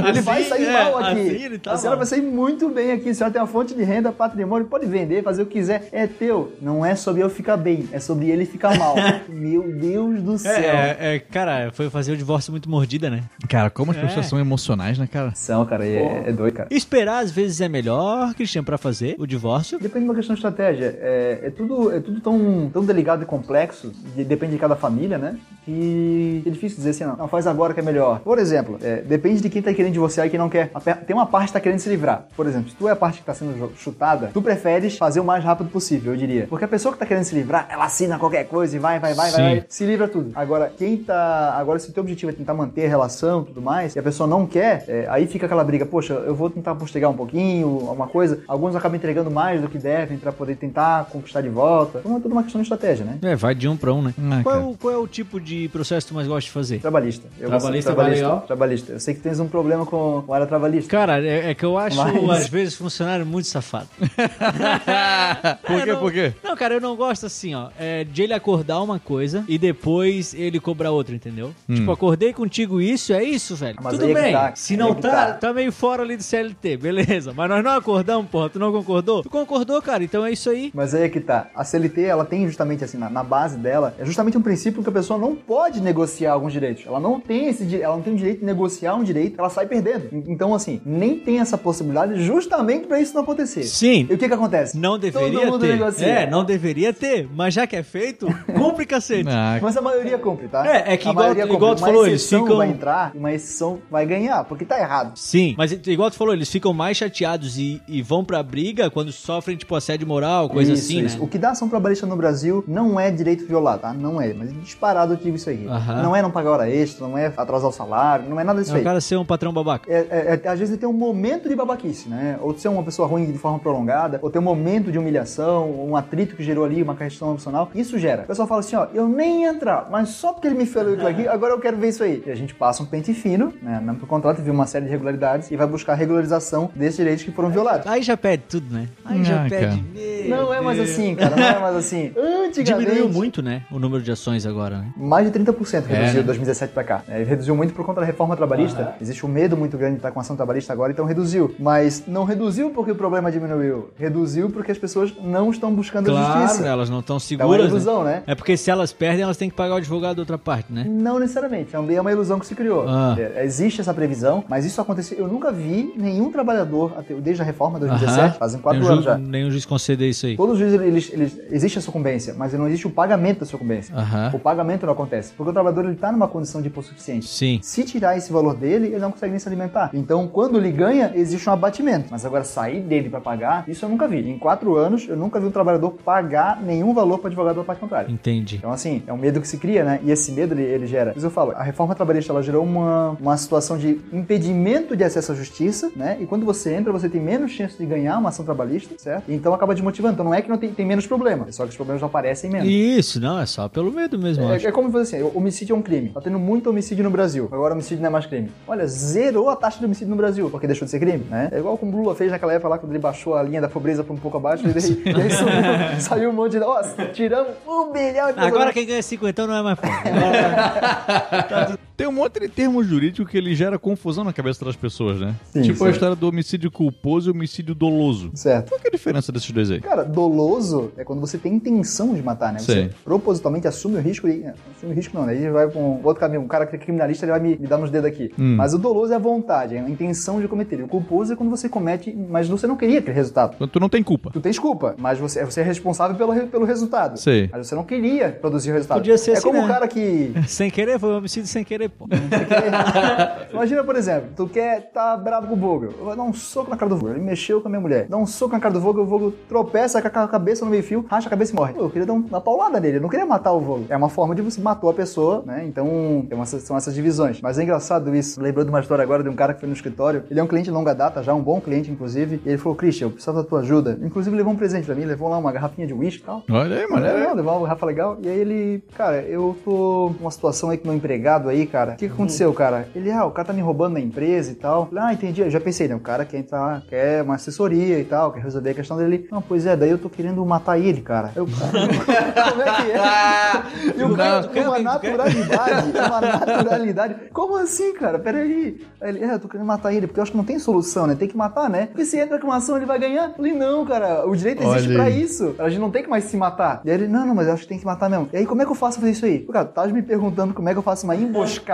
Ele vai Assim, sair é, mal aqui. assim ele tá a senhora mal. vai sair muito bem aqui. A senhora tem uma fonte de renda, patrimônio, pode vender, fazer o que quiser. É teu. Não é sobre eu ficar bem, é sobre ele ficar mal. <laughs> Meu Deus do céu. É, é, cara, foi fazer o divórcio muito mordida, né? Cara, como as É. pessoas são emocionais, né, cara? São, cara, é, é doido, cara. Esperar às vezes é melhor, Cristian, pra fazer o divórcio. Depende de uma questão de estratégia. É, é tudo, é tudo tão, tão delicado e complexo, de- depende de cada família, né? Que é difícil dizer assim, não, não, faz agora que é melhor. Por exemplo, é, depende de quem tá querendo divorciar e quem não quer. Tem uma parte que tá querendo se livrar. Por exemplo, se tu é a parte que tá sendo chutada, tu preferes fazer o mais rápido possível, eu diria. Porque a pessoa que tá querendo se livrar, ela assina qualquer coisa e vai, vai, vai, vai, Sim. vai, se livra tudo. Agora, quem tá. Agora, se o teu objetivo é tentar manter a relação e tudo mais, e a pessoa não quer, é, aí fica aquela briga, poxa, eu vou tentar postergar um pouquinho, alguma coisa. Alguns acabam entregando mais do que devem pra poder tentar conquistar de volta. Então é tudo uma questão de estratégia, né? É, vai de um pra um, né? Ah, qual, é o, qual é o tipo de processo que tu mais gosta de fazer? Trabalhista. Eu gosto de Trabalhista vai trabalhista. legal? Trabalhista. Eu sei que tens um problema com, com a área trabalhista. Cara, é, é que eu acho, Mas- às vezes, funcionário muito safado. <laughs> <laughs> Por É, quê, não- por quê? Não, cara, eu não gosto assim, ó. É, de ele acordar uma coisa e depois ele cobrar outra, entendeu? Tipo, acordei contigo isso, é isso, velho. Mas Tudo é bem. tá, Se não é tá, tá. tá meio fora ali do CLT, beleza. Mas nós não acordamos, porra. Tu não concordou? Tu concordou, cara. Então é isso aí. Mas aí é que tá. A CLT, ela tem justamente assim, na, na base dela, é justamente um princípio que a pessoa não pode negociar alguns direitos. Ela não tem esse ela não tem o direito de negociar um direito, ela sai perdendo. En- Então, assim, nem tem essa possibilidade justamente pra isso não acontecer. Sim. E o que que acontece? Não deveria Todo mundo ter. negocia. É, não deveria ter. Mas já que é feito, cumpre cacete. <laughs> Ah, Mas a maioria cumpre, tá? É, é que a igual- maioria igual tu falou, eles ficam- vai entrar uma exceção vai ganhar, porque tá errado. Sim, mas igual tu falou, eles ficam mais chateados e, e vão pra briga quando sofrem, tipo, assédio moral, coisa Isso, assim, isso. né? O que dá ação trabalhista no Brasil não é direito violado, tá? Não é. Mas disparado eu digo isso aí. Aham. Não é não pagar hora extra, não é atrasar o salário, não é nada disso É o aí. cara ser um patrão babaca. É, é- é- às vezes ele tem um momento de babaquice, né? Ou ser uma pessoa ruim de forma prolongada, ou ter um momento de humilhação, um atrito que gerou ali, uma questão emocional. Isso gera. O pessoal fala assim, ó, eu nem ia entrar, mas só porque ele me falou aquilo aqui, <laughs> agora eu quero ver isso aí. E a gente passa um pente fino, né? Mesmo pro contrato, viu uma série de irregularidades e vai buscar a regularização desses direitos que foram violados. Aí já perde tudo, né? Aí já Ah, perde. cara. Meu Não é mais assim, cara, não é mais assim. <laughs> Antigamente... Diminuiu muito, né? O número de ações agora, né? Mais de 30% reduziu É, de né? 2017 pra cá. É, reduziu muito por conta da reforma trabalhista. Existe um medo muito grande de estar com ação trabalhista agora, então reduziu. Mas não reduziu porque o problema diminuiu. Reduziu porque as pessoas não estão buscando a Claro, justiça. elas não estão É uma seguras. ilusão, né? né? É porque se elas perdem, elas têm que pagar o advogado da outra parte, né? Não necessariamente, também é uma ilusão que se criou. Ah. É, existe essa previsão, mas isso aconteceu. Eu nunca vi nenhum trabalhador, desde a reforma de 2017, Aham. fazem quatro Nenhum anos já. Nenhum juiz conceder isso aí. Todos os juízes, eles, eles, existe a sucumbência, mas não existe o pagamento da sucumbência. O pagamento não acontece, porque o trabalhador ele está numa condição de hipossuficiente. Sim. Se tirar esse valor dele, ele não consegue nem se alimentar. Então, quando ele ganha, existe um abatimento. Mas agora, sair dele para pagar, isso eu nunca vi. Em quatro anos, eu nunca vi um trabalhador pagar nenhum valor para advogado da parte contrária. Entendi. Então, assim, é um medo que se cria, né? E esse medo, ele, ele gera. Mas eu falo, a reforma trabalhista, ela gerou uma, uma situação de impedimento de acesso à justiça, né? E quando você entra, você tem menos chance de ganhar uma ação trabalhista, certo? Então, acaba desmotivando. Então, não é que não tem, tem menos problema, é só que os problemas aparecem menos. Isso, não, é só pelo medo mesmo. É, é como fazer assim, homicídio é um crime. Tá tendo muito homicídio no Brasil. Agora homicídio não é mais crime. Olha, zerou a taxa de homicídio no Brasil, porque deixou de ser crime, né? É igual como o Lula fez naquela época lá, quando ele baixou a linha da pobreza pra um pouco abaixo, ele, ele <laughs> Sumiu- Saiu um monte de. Nossa, tiramos um bilhão de Agora quem ganha 50 não é mais pobre. <laughs> Tem um monte de termo jurídico que ele gera confusão na cabeça das pessoas, né? Sim, tipo a sim. história do homicídio culposo e homicídio doloso. Certo. Qual que é a diferença desses dois aí? Cara, doloso é quando você tem intenção de matar, né? Você Sei. propositalmente assume o risco e. Assume o risco não, né? Aí vai com outro caminho. Um cara que é criminalista, ele vai me, me dar nos dedos aqui. Hum. Mas o doloso é a vontade, é a intenção de cometer. O culposo é quando você comete, mas você não queria aquele resultado. Quando tu não tem culpa. Tu tens culpa, mas você, você é responsável pelo, pelo resultado. Sei. Mas você não queria produzir o resultado. Podia ser é assim, como né? o cara que. <laughs> sem querer, foi um homicídio sem querer, pô. <laughs> Imagina, por exemplo, tu quer tá bravo com o Vogel. Eu vou dar um soco na cara do Vogel. Ele mexeu com a minha mulher. Dá um soco na cara do Vogel, o Vogel tropeça com a cabeça no meio fio, racha a cabeça e morre. Pô, eu queria dar um- uma paulada nele. Eu não queria matar o Vogel. É uma forma de você matou a pessoa, né? Então, uma- são essas divisões. Mas é engraçado isso. Lembrou de uma história agora de um cara que foi no escritório. Ele é um cliente de longa data, já um bom cliente, inclusive. E ele falou, Christian, eu precisava da tua ajuda. Inclusive, levou um presente pra mim. Levou lá uma garrafinha de uísque e tal. Olha aí, mano. Levar uma garrafa legal. E aí ele, cara, eu tô numa situação aí com meu empregado aí, cara. O que, que aconteceu, cara? Ele, ah, o cara tá me roubando na empresa e tal. Falei, ah, entendi. Eu já pensei, né? O cara quer entrar, quer uma assessoria e tal, quer resolver a questão dele. Não, pois é, daí eu tô querendo matar ele, cara. Eu, cara, <laughs> como é que é? E o cara, com uma <laughs> naturalidade, uma naturalidade. Como assim, cara? Peraí. Aí ele, é, eu tô querendo matar ele, porque eu acho que não tem solução, né? Tem que matar, né? Porque se entra com uma ação, ele vai ganhar. Eu falei, não, cara, o direito existe Olha pra isso. A gente não tem que mais se matar. E aí ele, não, não, mas eu acho que tem que matar mesmo. E aí, como é que eu faço pra fazer isso aí? Pô, Cara, tu tava me perguntando como é que eu faço uma emboscada?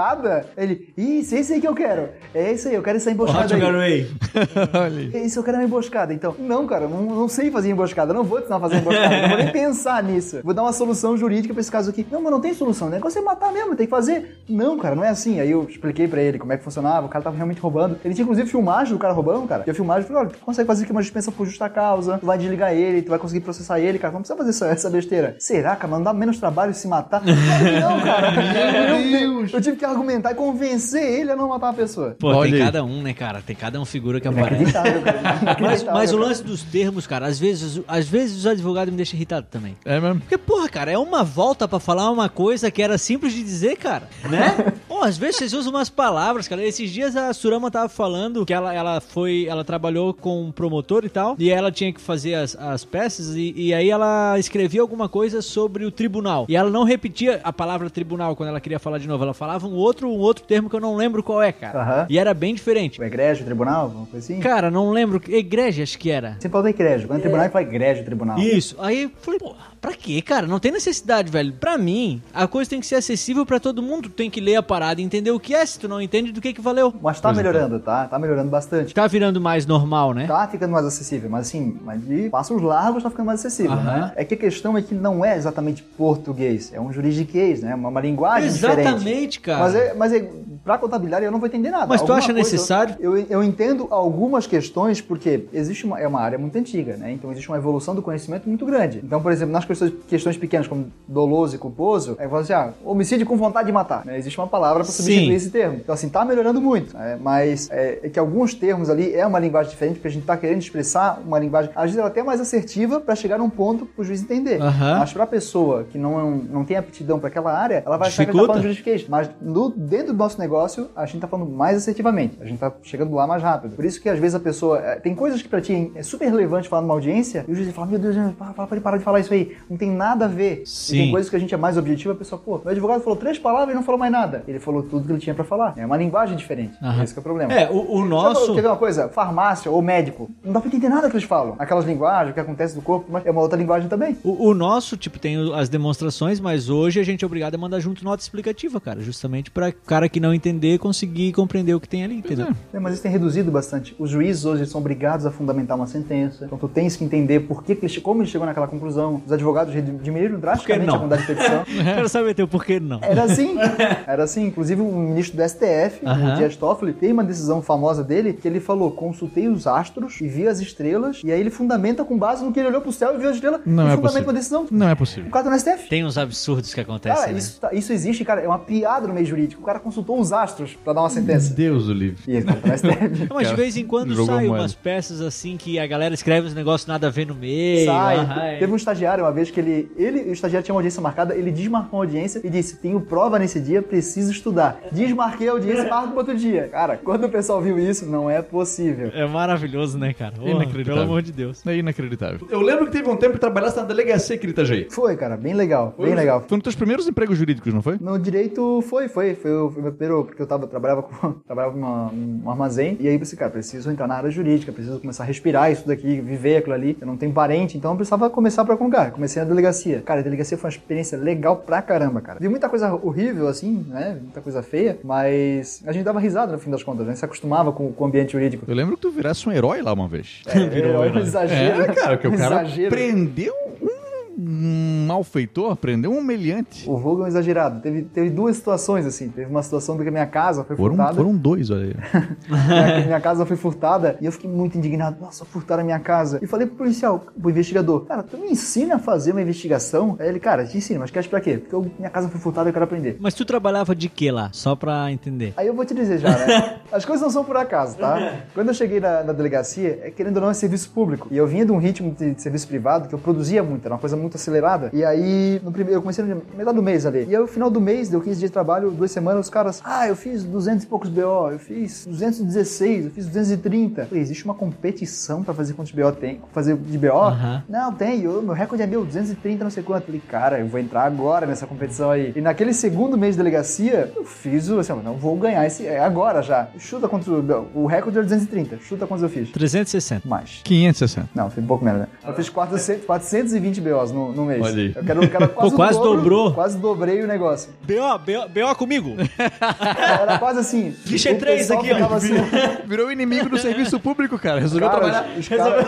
Ele, isso, é isso aí que eu quero. É isso aí, eu quero essa emboscada Hot aí. Garway. <laughs> Olha. É Isso eu quero uma emboscada. Então, não, cara, não, não sei fazer emboscada. Não vou te ensinar a fazer emboscada. Não vou nem pensar nisso. Vou dar uma solução jurídica pra esse caso aqui. Não, mas não tem solução. O negócio é matar mesmo, tem que fazer. Não, cara, não é assim. Aí eu expliquei pra ele como é que funcionava. O cara tava realmente roubando. Ele tinha inclusive filmagem do cara roubando, cara. E a filmagem falei: olha, tu consegue fazer aqui uma dispensa por justa causa. Tu vai desligar ele, tu vai conseguir processar ele, cara. Não precisa fazer essa, essa besteira. Será, cara? Mas Não dá menos trabalho se matar? Claro <laughs> que não, cara. Meu Deus. Eu tive que argumentar e convencer ele a não matar a pessoa. Pô, Olha tem aí. cada um, né, cara? Tem cada um figura que aparece. Inacreditável, cara. Mas, mas o lance dos termos, cara, às vezes, às vezes os advogados me deixam irritado também. É mesmo? Porque, porra, cara, é uma volta pra falar uma coisa que era simples de dizer, cara. Né? <laughs> Pô, às vezes vocês usam umas palavras, cara. Esses dias a Surama tava falando que ela, ela foi. Ela trabalhou com um promotor e tal. E ela tinha que fazer as, as peças. E, e aí ela escrevia alguma coisa sobre o tribunal. E ela não repetia a palavra tribunal quando ela queria falar de novo. Ela falava um outro, um outro termo que eu não lembro qual é, cara. Aham. E era bem diferente. O egrégio, o tribunal, alguma coisa assim? Cara, não lembro. Igreja, acho que era. Fala do egrégio. Quando é tribunal, ele fala egrégio, tribunal. Isso. Aí eu falei, porra, pra quê, cara? Não tem necessidade, velho. Pra mim, a coisa tem que ser acessível pra todo mundo. Tu tem que ler a parada e entender o que é. Se tu não entende, do que que valeu. Mas tá melhorando, tá? Tá melhorando bastante. Tá virando mais normal, né? Tá ficando mais acessível, mas assim, mas de passos largos tá ficando mais acessível, Aham. né? É que a questão é que não é exatamente português, é um juridiquês, né? Uma, uma linguagem diferente. Exatamente, cara. Mas, é, mas é, pra contabilidade eu não vou entender nada. Mas tu Alguma acha coisa- necessário? Eu, eu entendo algumas questões porque existe uma, é uma área muito antiga, né? Então existe uma evolução do conhecimento muito grande. Então, por exemplo, nas questões, questões pequenas como doloso e culposo, aí fala assim, ah, homicídio com vontade de matar, né? Existe uma palavra pra substituir Sim. esse termo. Então, assim, tá melhorando muito, né? mas é, é que alguns termos ali é uma linguagem diferente, porque a gente tá querendo expressar uma linguagem, às vezes ela é até mais assertiva pra chegar num ponto pro juiz entender. Aham. Mas pra pessoa que não, não tem aptidão pra aquela área, ela vai achar que tá falando juridification. Mas no, dentro do nosso negócio, a gente tá falando mais assertivamente. A gente tá chegando lá mais rápido. Por isso que às vezes a pessoa. é, tem coisas que pra ti é super relevante falar numa audiência, e o juiz fala: Meu Deus, para, para, para, para de falar isso aí. Não tem nada a ver. Sim. E tem coisas que a gente é mais objetivo, a pessoa, pô, meu advogado falou três palavras e não falou mais nada. Ele falou tudo que ele tinha pra falar. É uma linguagem diferente. Aham. Esse que é o problema. É, o, o Sabe, nosso. Quer ver uma coisa? Farmácia ou médico. Não dá pra entender nada que eles falam. Aquelas linguagens, o que acontece do corpo, mas é uma outra linguagem também. O, o nosso, tipo, tem as demonstrações, mas hoje a gente é obrigado a mandar junto nota explicativa, cara. Justamente pra cara que não entender conseguir compreender o que tem ali, entendeu? É, mas isso tem reduzido bastante. Os juízes hoje são obrigados a fundamentar uma sentença. Então tu tens que entender por que, como ele chegou naquela conclusão. Os advogados diminuíram drasticamente não? a quantidade de petição. <laughs> Quero saber teu porquê não. Era assim. <laughs> Era assim. Inclusive, o ministro do STF, o Dias Toffoli, tem uma decisão famosa dele que ele falou: consultei os astros e vi as estrelas. E aí ele fundamenta com base no que ele olhou pro céu e viu as estrelas. Não e é fundamenta possível. uma decisão. Não é possível. O cara tá no STF. Tem uns absurdos que acontecem, Cara, né? isso, tá- isso existe, cara. É uma piada no meio jurídico. O cara consultou os astros pra dar uma sentença. Deus o livre. E ele STF. Mas de vez em quando Jogou sai moeda. umas peças assim que a galera escreve uns negócios nada a ver no meio. Sai. ah, é. Teve um estagiário uma vez que ele, ele o estagiário tinha uma audiência marcada, ele desmarcou a audiência e disse: Tenho prova nesse dia, preciso estudar. Desmarquei a audiência e marco pro outro dia. Cara, quando o pessoal viu isso, não é possível. É maravilhoso, né, cara? Porra, Inacreditável. Pelo amor de Deus. É inacreditável. Eu lembro que teve um tempo que trabalhasse na delegacia aqui de Itajaí. Foi, cara, bem legal, bem legal. Foi um dos teus primeiros empregos jurídicos, não foi? No direito foi, foi. Foi o foi o meu primeiro, porque eu tava, trabalhava, com, <laughs> trabalhava numa, um armazém. E aí eu pensei, cara, preciso entrar na área jurídica, preciso começar a respirar isso daqui, viver aquilo ali. Eu não tenho parente, então eu precisava começar pra algum lugar. Comecei na delegacia. Cara, a delegacia foi uma experiência legal pra caramba, cara. Vi muita coisa horrível, assim, né? Muita coisa feia, mas a gente dava risada no fim das contas, né? Se acostumava com, com o ambiente jurídico. Eu lembro que tu virasse um herói lá uma vez. É, <laughs> é um exagero. É, cara, que o cara exagero. prendeu um malfeitor, prendeu um humilhante. O Vogue é um exagerado. Teve, teve duas situações, assim. Teve uma situação que a minha casa foi Foram, furtada. foram dois, olha aí. <laughs> minha, minha casa foi furtada e eu fiquei muito indignado. Nossa, furtaram a minha casa. E falei pro policial, pro investigador, cara, tu me ensina a fazer uma investigação? Aí ele, cara, te ensino, mas quer pra quê? Porque eu- minha casa foi furtada e eu quero aprender. Mas tu trabalhava de que lá? Só pra entender. Aí eu vou te dizer já, né? <laughs> As coisas não são por acaso, tá? Quando eu cheguei na, na delegacia, é querendo ou não, é serviço público. E eu vinha de um ritmo de, de serviço privado que eu produzia muito, era uma coisa muito acelerada. E aí, no primeiro, eu comecei no metade do mês ali. E aí, no final do mês, deu 15 dias de trabalho, duas semanas, os caras, ah, eu fiz 200 e poucos BO, eu fiz 216, eu fiz 230. Eu falei, existe uma competição pra fazer quantos BO tem? Fazer de BO? Aham. Não, tem, eu- meu recorde é meu, 230, não sei quanto. Eu falei, cara, eu vou entrar agora nessa competição aí. E naquele segundo mês de delegacia, eu fiz o, assim, não vou ganhar esse, é agora já. Chuta quantos, o recorde era 230, chuta quantos eu fiz. 360. Mais. 560. Não, foi um pouco menos, né? Eu fiz 400, 420 BOs no, no mês. Olha aí. Eu quero, eu quero <laughs> quase, Pô, quase dobro, dobrou. Quase dobrei o negócio. BO, BO, BO comigo. <laughs> Era quase assim. Ficha o três aqui, ó. assim, <laughs> Virou inimigo do serviço público, cara. Resolveu Cara, trabalhar. os caras-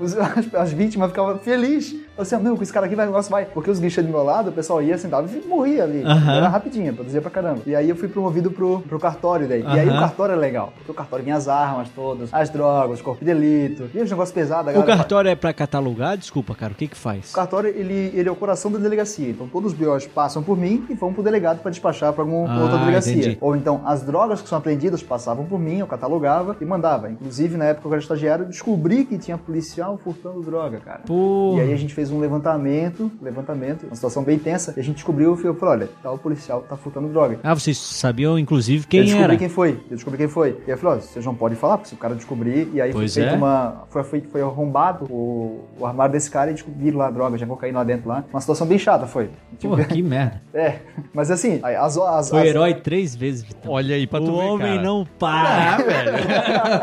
os- as, as vítimas ficavam felizes. Assim, não, com esse cara aqui vai, o negócio vai. Porque os guichês do meu lado, o pessoal ia, sentava e morria ali. Era rapidinho, produzia pra caramba. E aí eu fui promovido pro, pro cartório daí. E aí o cartório é legal. Porque o cartório vinha as armas todas, as drogas, corpo de delito. E os negócios pesados. O cartório é pra catalogar? Desculpa, cara, o que que faz? O cartório, ele, ele é o coração da delegacia. Então, todos os BOs passam por mim e vão pro delegado para despachar para alguma Ah, outra delegacia. entendi. Ou então, as drogas que são apreendidas passavam por mim, eu catalogava e mandava. Inclusive, na época que eu era estagiário, descobri que tinha policial furtando droga, cara. Porra. E aí a gente fez um levantamento, levantamento, uma situação bem tensa, e a gente descobriu, eu falei, olha, tal policial tá furtando droga. Ah, vocês sabiam, inclusive, eu quem descobri era? quem foi. Eu descobri quem foi. E aí eu falei, ó, vocês não podem falar, porque se o cara descobrir, e aí Pois foi feita é. uma. Foi, foi, foi arrombado o, o armário desse cara e descobriram lá a droga, já cocaína lá dentro lá. Uma situação bem chata foi. Tipo, Porra, que merda. <laughs> é, mas assim, aí as. as, Foi as- herói três vezes, Vitão. Olha aí pra tu O homem cara. não para. Ah, velho.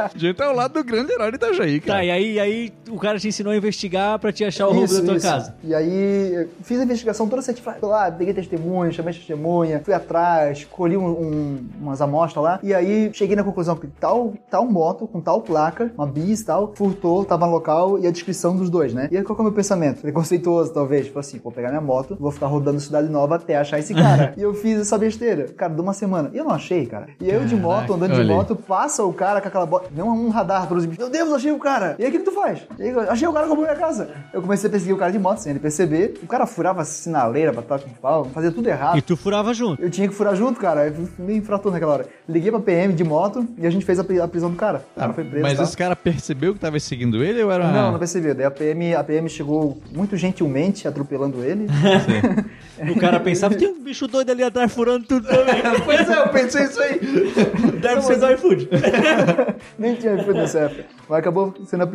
A <laughs> gente é ao lado do grande herói de Itajaí, cara. Tá, e aí, aí o cara te ensinou a investigar pra te achar o roubo da tua isso. casa. E aí, fiz a investigação toda certificada. Fui lá, peguei testemunha, chamei testemunha, fui atrás, colhi um- um- umas amostras lá. E aí, cheguei na conclusão que tal, tal moto, com tal placa, uma bis e tal, furtou, tava no local e a descrição dos dois, né? E aí, qual que é o meu pensamento? Preconceituoso, talvez. Tipo assim, vou pegar minha moto, vou ficar rodando Cidade Nova até achar esse cara. <laughs> e eu fiz essa besteira. Cara, de uma semana. E eu não achei, cara. E eu de moto, andando de moto, passa o cara com aquela bota. Deu um radar bichos. Meu Deus, achei o cara. E aí o que, que tu faz? Aí, achei o cara que roubou minha casa. Eu comecei a perseguir o cara de moto sem ele perceber. O cara furava sinaleira pra trás com pau, fazia tudo errado. E tu furava junto. Eu tinha que furar junto, cara. Eu meio infrator naquela hora. Liguei pra PM de moto e a gente fez a, pri- a prisão do cara. O cara foi preso. Ah, Mas tá? esse cara percebeu que tava seguindo ele ou era. Não, não percebeu. Daí a PM, a PM chegou muito gentilmente atropelando ele. <laughs> O cara pensava, tem um bicho doido ali atrás furando tudo também. <laughs> Pois é, eu pensei isso aí. Deve ser do iFood. <laughs> Nem tinha iFood nessa época. Mas acabou sendo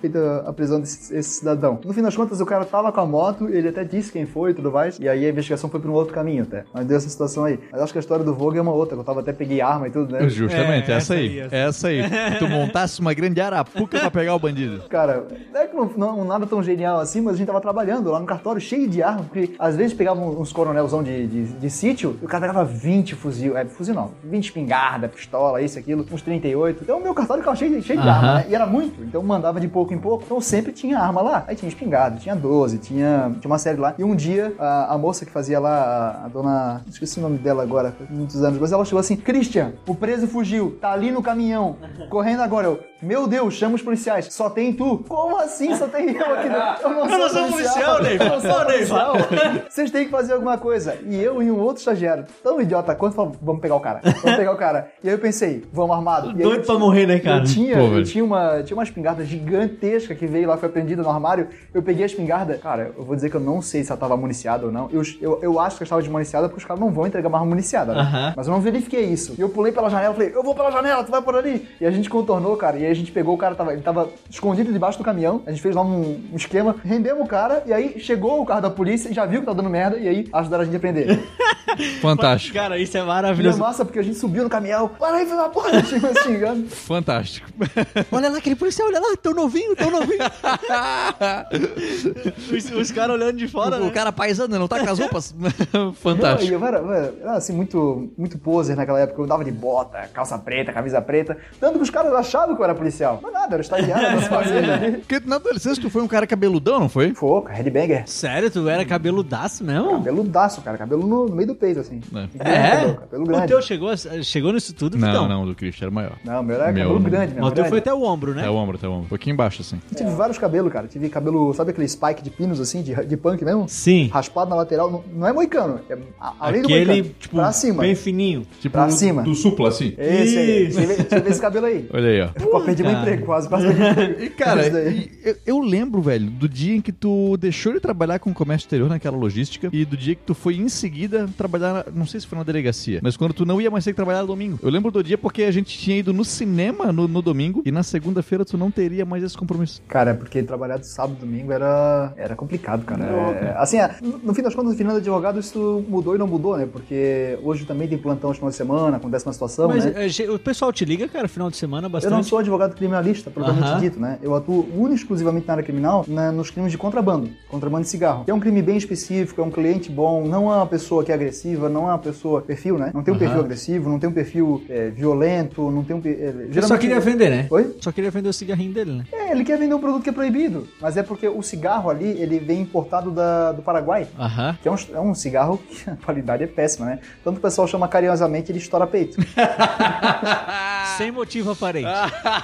feita a prisão desse, desse cidadão. No fim das contas, o cara tava com a moto, ele até disse quem foi e tudo mais. E aí a investigação foi pra um outro caminho até. Mas deu essa situação aí. Mas acho que a história do Vogue é uma outra. que Eu tava até peguei arma e tudo, né? Justamente, É, essa essa aí. aí, Essa aí. Tu montasse uma grande arapuca pra pegar o bandido. <laughs> Cara, não é que não, não nada tão genial assim, mas a gente tava trabalhando lá no cartório cheio de arma, porque às vezes pegavam uns coronelzão de, de, de sítio e o cara pegava 20 fuzil, é, fuzil não, 20 espingarda, pistola, isso, aquilo, uns 38. Então o meu cartório ficava cheio, cheio de arma, né? E era muito, então mandava de pouco em pouco, então sempre tinha arma lá. Aí tinha espingarda, tinha 12, tinha, tinha uma série lá. E um dia a, a moça que fazia lá, a, a dona. Esqueci o nome dela agora, muitos anos, mas ela chegou assim: Christian, o preso fugiu, tá ali no caminhão, correndo agora. Eu, Meu Deus, chama os policiais. Só tem tu. Como assim só tem eu aqui? dentro? <laughs> Eu não Eu não sou policial, Neiva. Eu não sou policial. Vocês têm que fazer alguma coisa. E eu e um outro estagiário, tão idiota quanto, falou, vamos pegar o cara. Vamos pegar o cara. E aí eu pensei, vamos armado. E Doido pra morrer, né, cara? Eu tinha, Pô, eu tinha uma, tinha uma espingarda gigantesca que veio lá, foi apreendida no armário. Eu peguei a espingarda. Cara, eu vou dizer que eu não sei se ela tava municiada ou não. Eu, eu, eu acho que ela estava desmuniciada porque os caras não vão entregar uma arma municiada. né? Aham. Mas eu não verifiquei isso. E eu pulei pela janela, falei, eu vou pela janela, tu vai por ali. E a gente contornou, cara. E aí a gente pegou o cara, tava, ele tava escondido debaixo do caminhão. A gente fez lá um, um esquema, rendemos o cara. E aí chegou o carro da polícia e já viu que tá dando merda. E aí ajudaram a gente a prender. <laughs> Fantástico. Cara, isso é E é maravilhoso. massa porque a gente subiu no caminhão. Para aí, filho da porra. A gente foi xingando. Fantástico. <laughs> Olha lá, aquele policial, olha lá, tão novinho, tão novinho. <laughs> os os caras olhando de fora, o né? cara paisano, não tá com as roupas? Não, Fantástico. eu era, eu era, assim, muito, muito poser naquela época. Eu andava de bota, calça preta, camisa preta. Tanto que os caras achavam que eu era policial. Mas nada, era estagiário <laughs> das fazendas. Porque na adolescência tu foi um cara cabeludão, não foi? Foca, headbanger. Sério, tu era cabeludaço mesmo? Cabeludaço, cara. Cabelo no, meio do peito, assim. É. É? Cabelo, cabelo O grande. teu chegou, chegou nisso tudo, Não, Vitão? não, o do Christian era maior. Não, meu era Meu, cabelo não. grande, meu. O teu grande. foi até o ombro, né? Até o ombro, até o ombro. Um pouquinho embaixo, assim. Eu tive vários cabelos, cara. Tive cabelo, sabe aquele spike de pinos, assim, de, de punk mesmo? Sim. Raspado na lateral. Não, não é moicano. É além do Aquele, moicano. tipo, pra cima. bem fininho. Tipo, Pra cima. Do supla, assim. Esse aí. Isso. Tive, tive esse cabelo aí. Olha aí, ó. Pô, perdi meu cara. emprego, quase, quase perdi meu emprego. <laughs> E, cara, e eu, eu lembro, velho, do dia em que tu deixou de trabalhar com comércio exterior naquela logística e do dia que tu foi em seguida trabalhar, na- não sei se foi na delegacia, mas quando tu não ia mais ter que trabalhar no domingo. Eu lembro do dia porque a gente tinha ido no cinema no, no domingo e na segunda-feira tu não teria mais esse compromisso. Cara, é porque trabalhar de sábado e domingo era, era complicado, cara. É, assim, é, no no fim das contas, no final de advogado, isso mudou e não mudou, né? Porque hoje também tem plantão no final de semana, acontece uma situação, Mas né? é, o pessoal te liga, cara, final de semana Eu bastante. não sou advogado criminalista, propriamente dito, né? Eu atuo única e exclusivamente na área criminal na- nos crimes de contrabando, contrabando de cigarro. Que é um crime bem específico, é um cliente bom, não é uma pessoa que é agressiva, não é uma pessoa perfil, né? Não tem um perfil agressivo, não tem um perfil é, violento, não tem um. É, Ele só queria vender, né? Oi? Só queria vender o cigarrinho dele, né? É, ele quer vender um produto que é proibido, mas é porque o cigarro ali, ele vem importado da, do Paraguai. Aham. Que é um, é um cigarro que a qualidade é péssima, né? Tanto o pessoal chama carinhosamente ele estoura peito. <laughs> Sem motivo aparente. <laughs>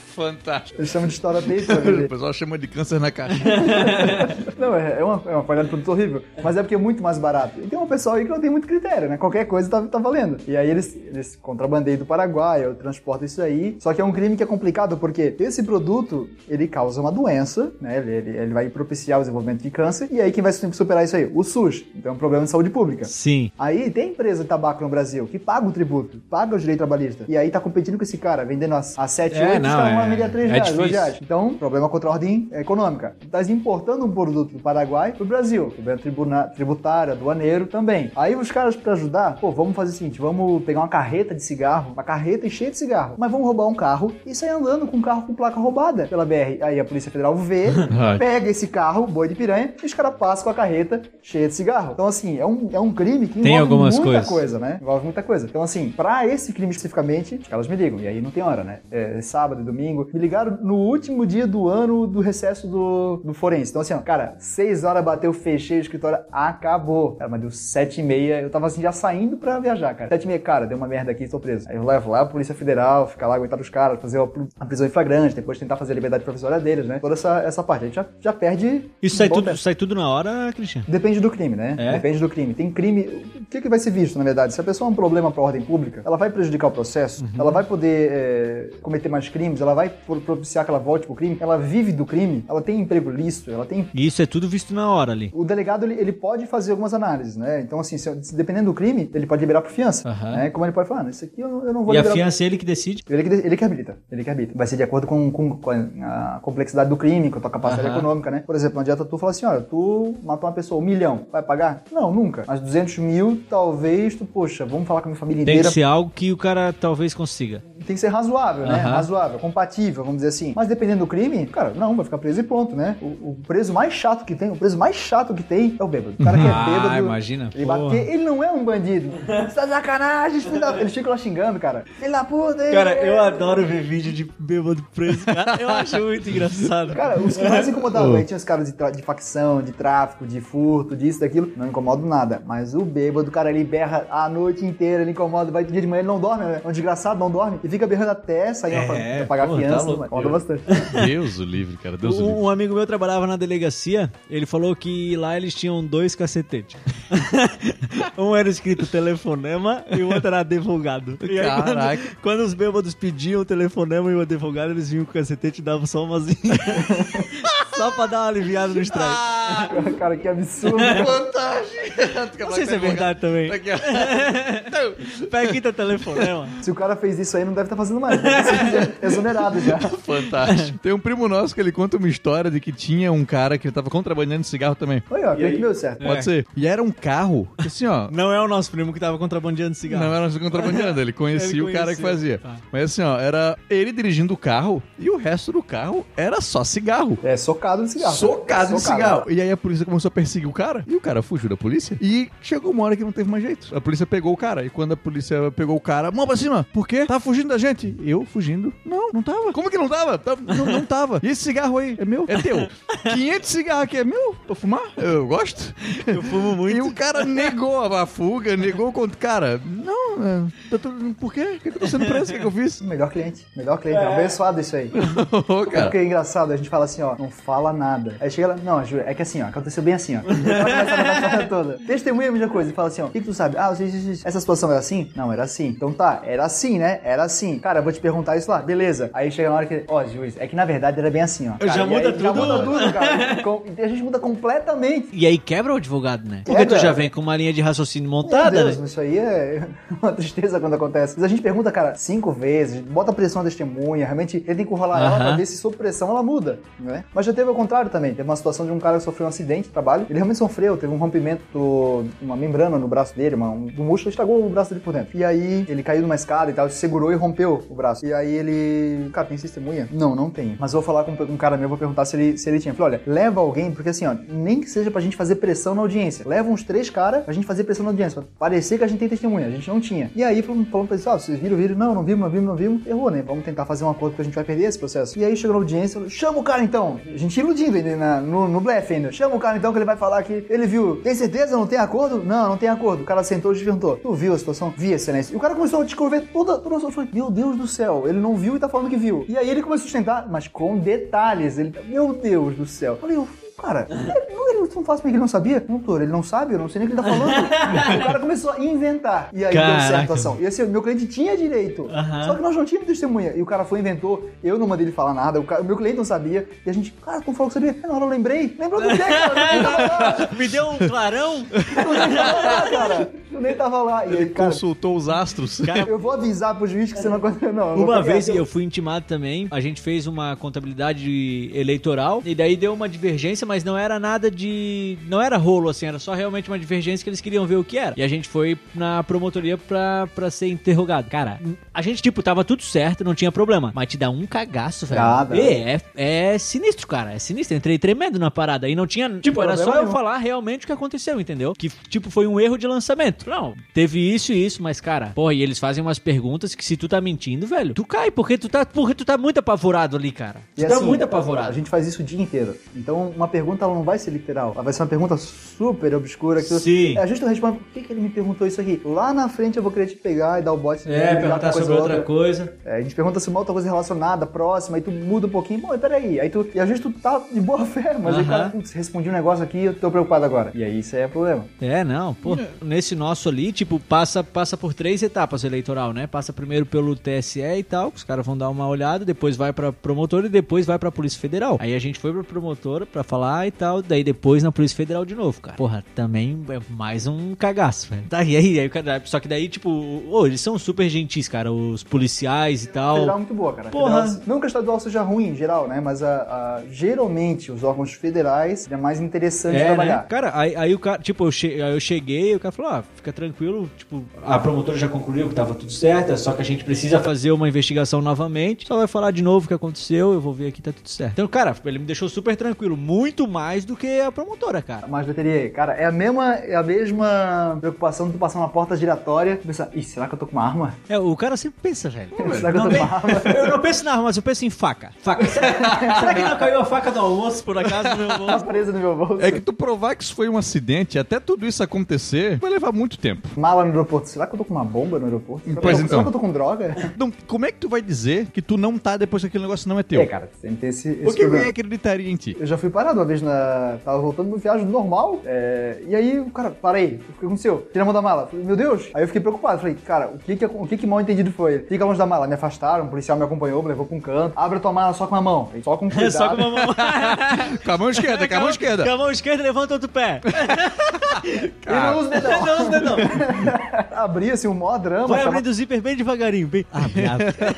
Fantástico. Eles chamam de peito. O pessoal chama de câncer na caixa. <laughs> Não, é, é uma, é uma qualidade de produto horrível. Mas é porque é muito mais barato. E tem um pessoal aí que não tem muito critério, né? Qualquer coisa tá, tá valendo. E aí eles, eles contrabandeiam do Paraguai, eu transporto isso aí. Só que é um crime que é complicado porque esse produto, ele causa uma doença, né? Ele, ele, ele vai propiciar o desenvolvimento de câncer. E aí quem vai superar isso aí? O SUS. Então é um problema de saúde pública. Sim. Aí tem empresa de tabaco no Brasil que paga o tributo, paga o direito trabalhista. E aí tá competindo com esse cara, vendendo a, a 7, É, 8, não, os caras vão é- a 3 é reais, 2 difícil. reais. Então, problema contra a ordem econômica. Estás importando um produto do Paraguai pro Brasil. Problema tribuna- tributário, aduaneiro também. Aí os caras, pra ajudar, pô, vamos fazer o seguinte: vamos pegar uma carreta de cigarro, uma carreta cheia de cigarro, mas vamos roubar um carro e sair andando com um carro com placa roubada pela BR. Aí a Polícia Federal vê, <laughs> pega esse carro, boi de piranha, e os caras passam com a carreta cheia de cigarro. Então, assim, é um, é um crime que Tem envolve muita coisas. coisa, né? Envolve muita coisa. Então, assim, pra esse crime especificamente, os caras me ligam. E aí não tem hora, né? É sábado e domingo. Me ligaram no último dia do ano do recesso do, do forense. Então, assim, ó, cara, seis horas bateu, fechei o escritório, acabou. Cara, mas deu sete e meia. Eu tava assim, já saindo pra viajar, cara. Sete e meia, cara, deu uma merda aqui, tô preso. Aí eu levo lá a Polícia Federal, ficar lá aguentar os caras, fazer a, prisão em flagrante, depois tentar fazer a liberdade provisória deles, né? Toda essa, essa parte. A gente já, já perde. Isso sai tudo, tempo. sai tudo na hora, Cristian? Depende do crime, né? É? Depende do crime. Tem crime. O que, que vai ser visto, na verdade? Se a pessoa é um problema para ordem pública, ela vai prejudicar o processo, Uhum. ela vai poder é, cometer mais crimes, ela vai pro- propiciar que ela volte pro crime, ela vive do crime, ela tem emprego lícito, ela tem. E isso é tudo visto na hora ali. O delegado ele, ele pode fazer algumas análises, né? Então, assim, se- dependendo do crime, ele pode liberar por fiança. Aham. Né? Como ele pode falar, ah, isso aqui eu, não- eu não vou E a liberar. fiança é ele que decide. Ele que, ele que arbitra, ele que arbitra. Vai ser de acordo com, com- com a complexidade do crime, com a tua capacidade Aham. econômica, né? Por exemplo, não adianta tu falar assim, olha, tu matou uma pessoa, um milhão, vai pagar? Não, nunca. Mas 200 mil, talvez tu, poxa, vamos falar com a minha família Tem inteira. que ser algo que o cara talvez consiga. Tem que ser razoável, né? Aham. Razoável, compatível, vamos dizer assim. Mas dependendo do crime, cara, não, vai ficar preso e pronto, né? O, o preso mais chato que tem, o preso mais chato que tem é o bêbado. O cara que é Ah, bêbado. imagina, Ele, porra. ele não é um bandido. Você <laughs> tá sacanagem, filho da... Eles ficam lá xingando, cara. Filho da puta. hein? Cara, eu adoro ver vídeo de bêbado preso, cara. Eu acho muito engraçado. Cara, os que mais incomodavam aí tinha os caras de, de facção, de tráfico, de furto, disso, daquilo. Não incomodam nada. Mas o bêbado, o cara, ele berra a noite inteira, ele incomoda. Vai dia de manhã, ele não dorme, né? É um desgraçado, não dorme. E fica berrando até sair É, pra pagar porra. Criança, louco. roda bastante. Deus o livre, cara. Deus o livre. Um, um amigo meu trabalhava na delegacia, ele falou que lá eles tinham dois cacetetes. <laughs> um era escrito telefonema e o outro era advogado. E aí, Caraca. Quando, quando os bêbados pediam o telefonema e o advogado, eles vinham com o cacetete e davam só umazinha. <laughs> só pra dar uma aliviada no strike. Ah, Cara, que absurdo. <laughs> fantástico. Não sei se é verdade também. Aqui, ó. <laughs> Pega aqui teu telefonema. Se o cara fez isso aí, não deve estar fazendo mais. Deve ser exonerado já. Fantástico. Tem um primo nosso que ele conta uma história de que tinha um cara que tava contrabandeando cigarro também. Olha, ó, que deu certo. Pode ser. E era um carro, que assim, ó. Não é o nosso primo que tava contrabandeando cigarro. Não era um contrabandeando, ele conhecia Ele o cara que fazia. Tá. Mas assim, ó, era ele dirigindo o carro e o resto do carro era só cigarro. É, socado de cigarro. Socado de cigarro. E aí a polícia começou a perseguir o cara e o cara fugiu da polícia. E chegou uma hora que não teve mais jeito. A polícia pegou o cara. E quando a polícia pegou o cara, mão pra cima. Por quê? Tá fugindo da gente. Eu fugindo? Não, não tava. Como que não tava? Tá- não, não tava. E esse cigarro aí é meu? É teu. <laughs> 500 cigarros aqui é meu? Pra fumar? Eu gosto. Eu fumo muito. E o cara negou a fuga, negou o conto. Cara, não, é, tá tudo- por quê? Por que eu tô sendo preso? O que, que eu fiz? Melhor cliente. Melhor cliente. É abençoado isso aí. <laughs> Ô, cara. Porque é engraçado, a gente fala assim, ó, não fala nada. Aí chega lá, não, Ju, é que assim, ó, aconteceu bem assim, ó. Ela toda. Testemunha a mesma coisa e fala assim, ó, o que, que tu sabe? Ah, isso, isso, isso. essa situação era assim? Não, era assim. Então tá, era assim, né? Era assim. Cara, eu vou te perguntar isso lá, beleza. Aí chega na hora que, ó, juiz, é que na verdade era bem assim, ó. Cara, Já muda aí, Já tudo. muda tudo, cara. Com- A gente muda completamente. E aí quebra o advogado, né? Porque tu Quebra. já vem com uma linha de raciocínio Meu montada, Deus, né? isso aí é <laughs> uma tristeza quando acontece. Mas a gente pergunta, cara, cinco vezes, bota pressão na testemunha, realmente tenta encurralar ela pra ver se sob pressão ela muda, né? Mas já teve ao contrário também. Teve uma situação de um cara que sofreu um acidente de trabalho. Ele realmente sofreu, teve um rompimento uma membrana no braço dele, uma, um, do músculo estragou o braço dele por dentro. E aí ele caiu numa escada e tal, se segurou e rompeu o braço. E aí ele. Cara, tem testemunha? Não, não tem. Mas vou falar com um cara meu, vou perguntar se ele, se ele tinha. Falei, olha, leva alguém, porque assim, ó, nem que seja pra gente fazer pressão na audiência. Leva uns três caras pra gente fazer pressão na audiência. Pra parecer que a gente tem testemunha. A gente não tinha. E aí falamos pra eles, ó, vocês viram, viram? Não, não vimos, não vimos, não vimos. Errou, né? Vamos tentar fazer um acordo porque a gente vai perder esse processo. E aí chegou na audiência, falou, chama o cara então. A gente iludindo ainda na- no, no blefe ainda. Chama o cara então que ele vai falar que ele viu. Tem certeza? Não tem acordo? Não, não tem acordo. O cara sentou e perguntou. Tu viu a situação? Vi, excelência. E o cara começou a descrever toda, toda a situação. Falei, meu Deus do céu, ele não viu e tá falando que viu. E aí ele começou a sustentar, mas com detalhes. Ele, meu Deus do céu. Falei, Cara, ele, não, ele não faz porque ele não sabia? Doutor, ele não sabe, eu não sei nem o que ele tá falando. o cara começou a inventar. E aí deu certo a Caraca. situação. E assim, o meu cliente tinha direito. Só que nós não tínhamos testemunha. E o cara foi e inventou. Eu não mandei ele falar nada. O, cara- o meu cliente não sabia. E a gente, cara, tu falou que sabia? Na hora eu lembrei. Lembrou do quê, cara? <laughs> Me deu um clarão. Eu nem tava lá, cara. Eu nem tava lá. E aí, cara, Consultou os astros. eu vou avisar pro juiz que você não aconteceu. Não, Uma ficar vez eu fui intimado também, a gente fez uma contabilidade eleitoral e daí deu uma divergência, mas não era nada de. Não era rolo assim, era só realmente uma divergência que eles queriam ver o que era. E a gente foi na promotoria pra, pra ser interrogado. Cara, a gente, tipo, tava tudo certo, não tinha problema, mas te dá um cagaço, velho. Dá. É, é, é sinistro, cara, é sinistro. Entrei tremendo na parada e não tinha. Tipo, era só eu falar realmente o que aconteceu, entendeu? Que, tipo, foi um erro de lançamento. Não, teve isso e isso, mas, cara, porra, e eles fazem umas perguntas que se tu tá mentindo, velho, tu cai, porque tu tá, porque tu tá muito apavorado ali, cara. Tu E tá assim, muito A apavorado. gente faz isso o dia inteiro. Então, uma pergunta ela não vai ser literal. Ela vai ser uma pergunta super obscura. Que Sim. É justo responde, por que, que ele me perguntou isso aqui? Lá na frente eu vou querer te pegar e dar o bote. É, perguntar sobre outra coisa. É, a gente pergunta se uma outra coisa relacionada, próxima, aí tu muda um pouquinho. Bom, peraí. Aí tu, e às vezes tu tá de boa <laughs> fé, mas aí o cara, Aham. putz, respondi um negócio aqui eu tô preocupado agora. E aí isso aí é problema. É, não, pô. Nesse nosso ali, tipo, passa, passa por três etapas eleitoral, né? Passa primeiro pelo TSE e tal, que os caras vão dar uma olhada, depois vai pra promotora e depois vai pra Polícia Federal. Aí a gente foi pra promotora pra falar e tal, daí depois na Polícia Federal de novo, cara. Porra, também é mais um cagaço, velho. Tá, e aí, aí o cara- só que daí, tipo, ô, eles são super gentis, cara, os policiais e tal. Federal é muito boa, cara. Porra. Federal, não que a estadual seja ruim em geral, né? Mas a, a- geralmente os órgãos federais é mais interessante É, trabalhar. né? Cara, aí, aí o cara, tipo, eu, che aí eu cheguei e o cara falou, ah, fica tranquilo, tipo, a promotora já concluiu que tava tudo certo, só que a gente precisa fazer uma investigação novamente, só vai falar de novo o que aconteceu, eu vou ver aqui, tá tudo certo. Então, cara, ele me deixou super tranquilo, muito muito mais do que a promotora, cara. Mas bateria, cara, é a mesma, é a mesma preocupação de tu passar uma porta giratória e pensar, ih, será que eu tô com uma arma? É, o cara sempre pensa, velho. Será que eu tô com uma arma? <laughs> eu não penso na arma, mas eu penso em faca. Faca. <laughs> Será que não caiu a faca do almoço, por acaso, no meu Tá bolso? presa no meu bolso. É que tu provar que isso foi um acidente, até tudo isso acontecer, vai levar muito tempo. Mala no aeroporto. Será que eu tô com uma bomba no aeroporto? Será, Pois que, eu tô- então. será que eu tô com droga? Então, como é que tu vai dizer que tu não tá depois que aquele negócio não é teu? É, cara, tem que ter esse, esse Por que problema. alguém acreditaria em ti? Eu já fui parado uma vez na. Tava voltando de uma viagem normal. é, E aí, o cara, parei. O que aconteceu? Tira a mão da mala. Falei, meu Deus. Aí eu fiquei preocupado. Falei, cara, o que que, o que, que mal entendido foi? Fica longe da mala. Me afastaram, o policial me acompanhou, me levou pra um canto. Abre a tua mala só com a mão. Só com <laughs> cuidado. É só com uma mão. <laughs> Com a mão esquerda, com a mão esquerda. Com a mão esquerda, levanta outro pé. <laughs> E não usa o dedão. Não, não, não. Abri assim, um maior drama. Vai abrindo o zíper bem devagarinho. Bem... Abre.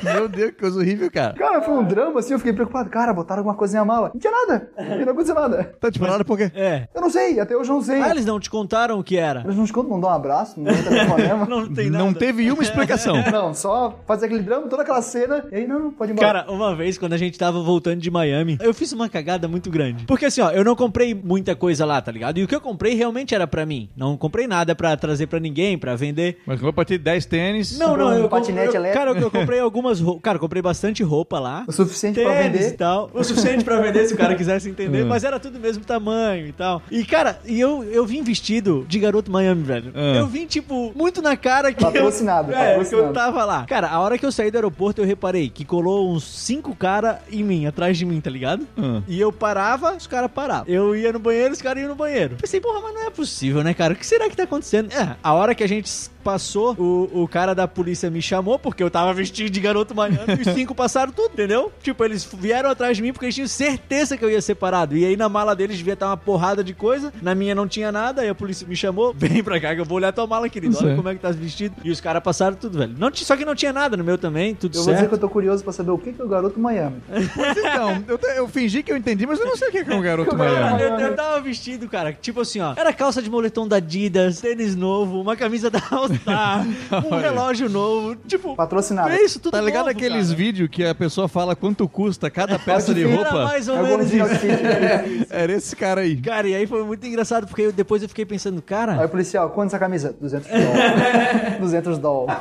Meu Deus, que coisa horrível, cara. Cara, foi um drama assim, eu fiquei preocupado. Cara, botaram alguma coisa na mala. Não tinha nada. Não aconteceu nada. Tá disparado por quê? É. Eu não sei, até hoje eu não sei. Ah, eles não te contaram o que era? Eles não escutam, não dão um abraço, não dão telefonema. <laughs> Não tem nada. Não teve uma explicação. <laughs> Não, só fazer aquele drama, toda aquela cena, e aí não, pode ir embora. Cara, uma vez, quando a gente tava voltando de Miami, eu fiz uma cagada muito grande. Porque assim, ó, eu não comprei muita coisa lá, tá ligado? E o que eu comprei realmente era pra mim. Não comprei nada pra trazer pra ninguém, pra vender. Mas vou partir de 10 tênis. Não, não, um eu, patinete eu, elétrico. Cara, eu, eu <laughs> comprei algumas roupas. Cara, eu comprei bastante roupa lá. o suficiente pra Tênis vender. e tal. O suficiente pra vender se o cara quisesse entender, mas era tudo mesmo tamanho e tal. E, cara, e eu, eu vim vestido de garoto Miami, velho. Ah. Eu vim, tipo, muito na cara que. Patrocinado, eu, é, que eu tava lá. Cara, a hora que eu saí do aeroporto, eu reparei que colou uns cinco caras em mim, atrás de mim, tá ligado? Ah. E eu parava, os caras paravam. Eu ia no banheiro, os caras iam no banheiro. Pensei, porra, mas não é possível, né, cara? O que será que tá acontecendo? É, a hora que a gente passou, o, o cara da polícia me chamou, porque eu tava vestido de garoto Miami, e os <laughs> cinco passaram tudo, entendeu? Tipo, eles vieram atrás de mim porque eles tinham certeza que eu ia ser parado. E aí na mala deles devia estar uma porrada de coisa, na minha não tinha nada, aí a polícia me chamou, <laughs> vem pra cá que eu vou olhar tua mala, querido. Olha como é que tá vestido. E os caras passaram tudo, velho. Não, só que não tinha nada no meu também, tudo Eu vou dizer certo. que eu tô curioso pra saber o que que é o garoto Miami. <laughs> Pois então, eu, eu fingi que eu entendi, mas eu não sei o que é um garoto Cara, Miami. eu, eu tava vestido, cara, tipo assim, ó. Era calça de moletom da Adidas, tênis novo, uma camisa da All Star, <laughs> um relógio novo. Tipo, Patrocinado. é isso, tudo Tá ligado novo, aqueles cara. vídeos que a pessoa fala quanto custa cada peça de Era Era roupa? mais ou menos isso. outfit. <laughs> Era esse cara aí. Cara, e aí foi muito engraçado, porque eu- depois eu fiquei pensando, Aí cara, o policial, quanto essa camisa? 200 dólares. 200 dólares.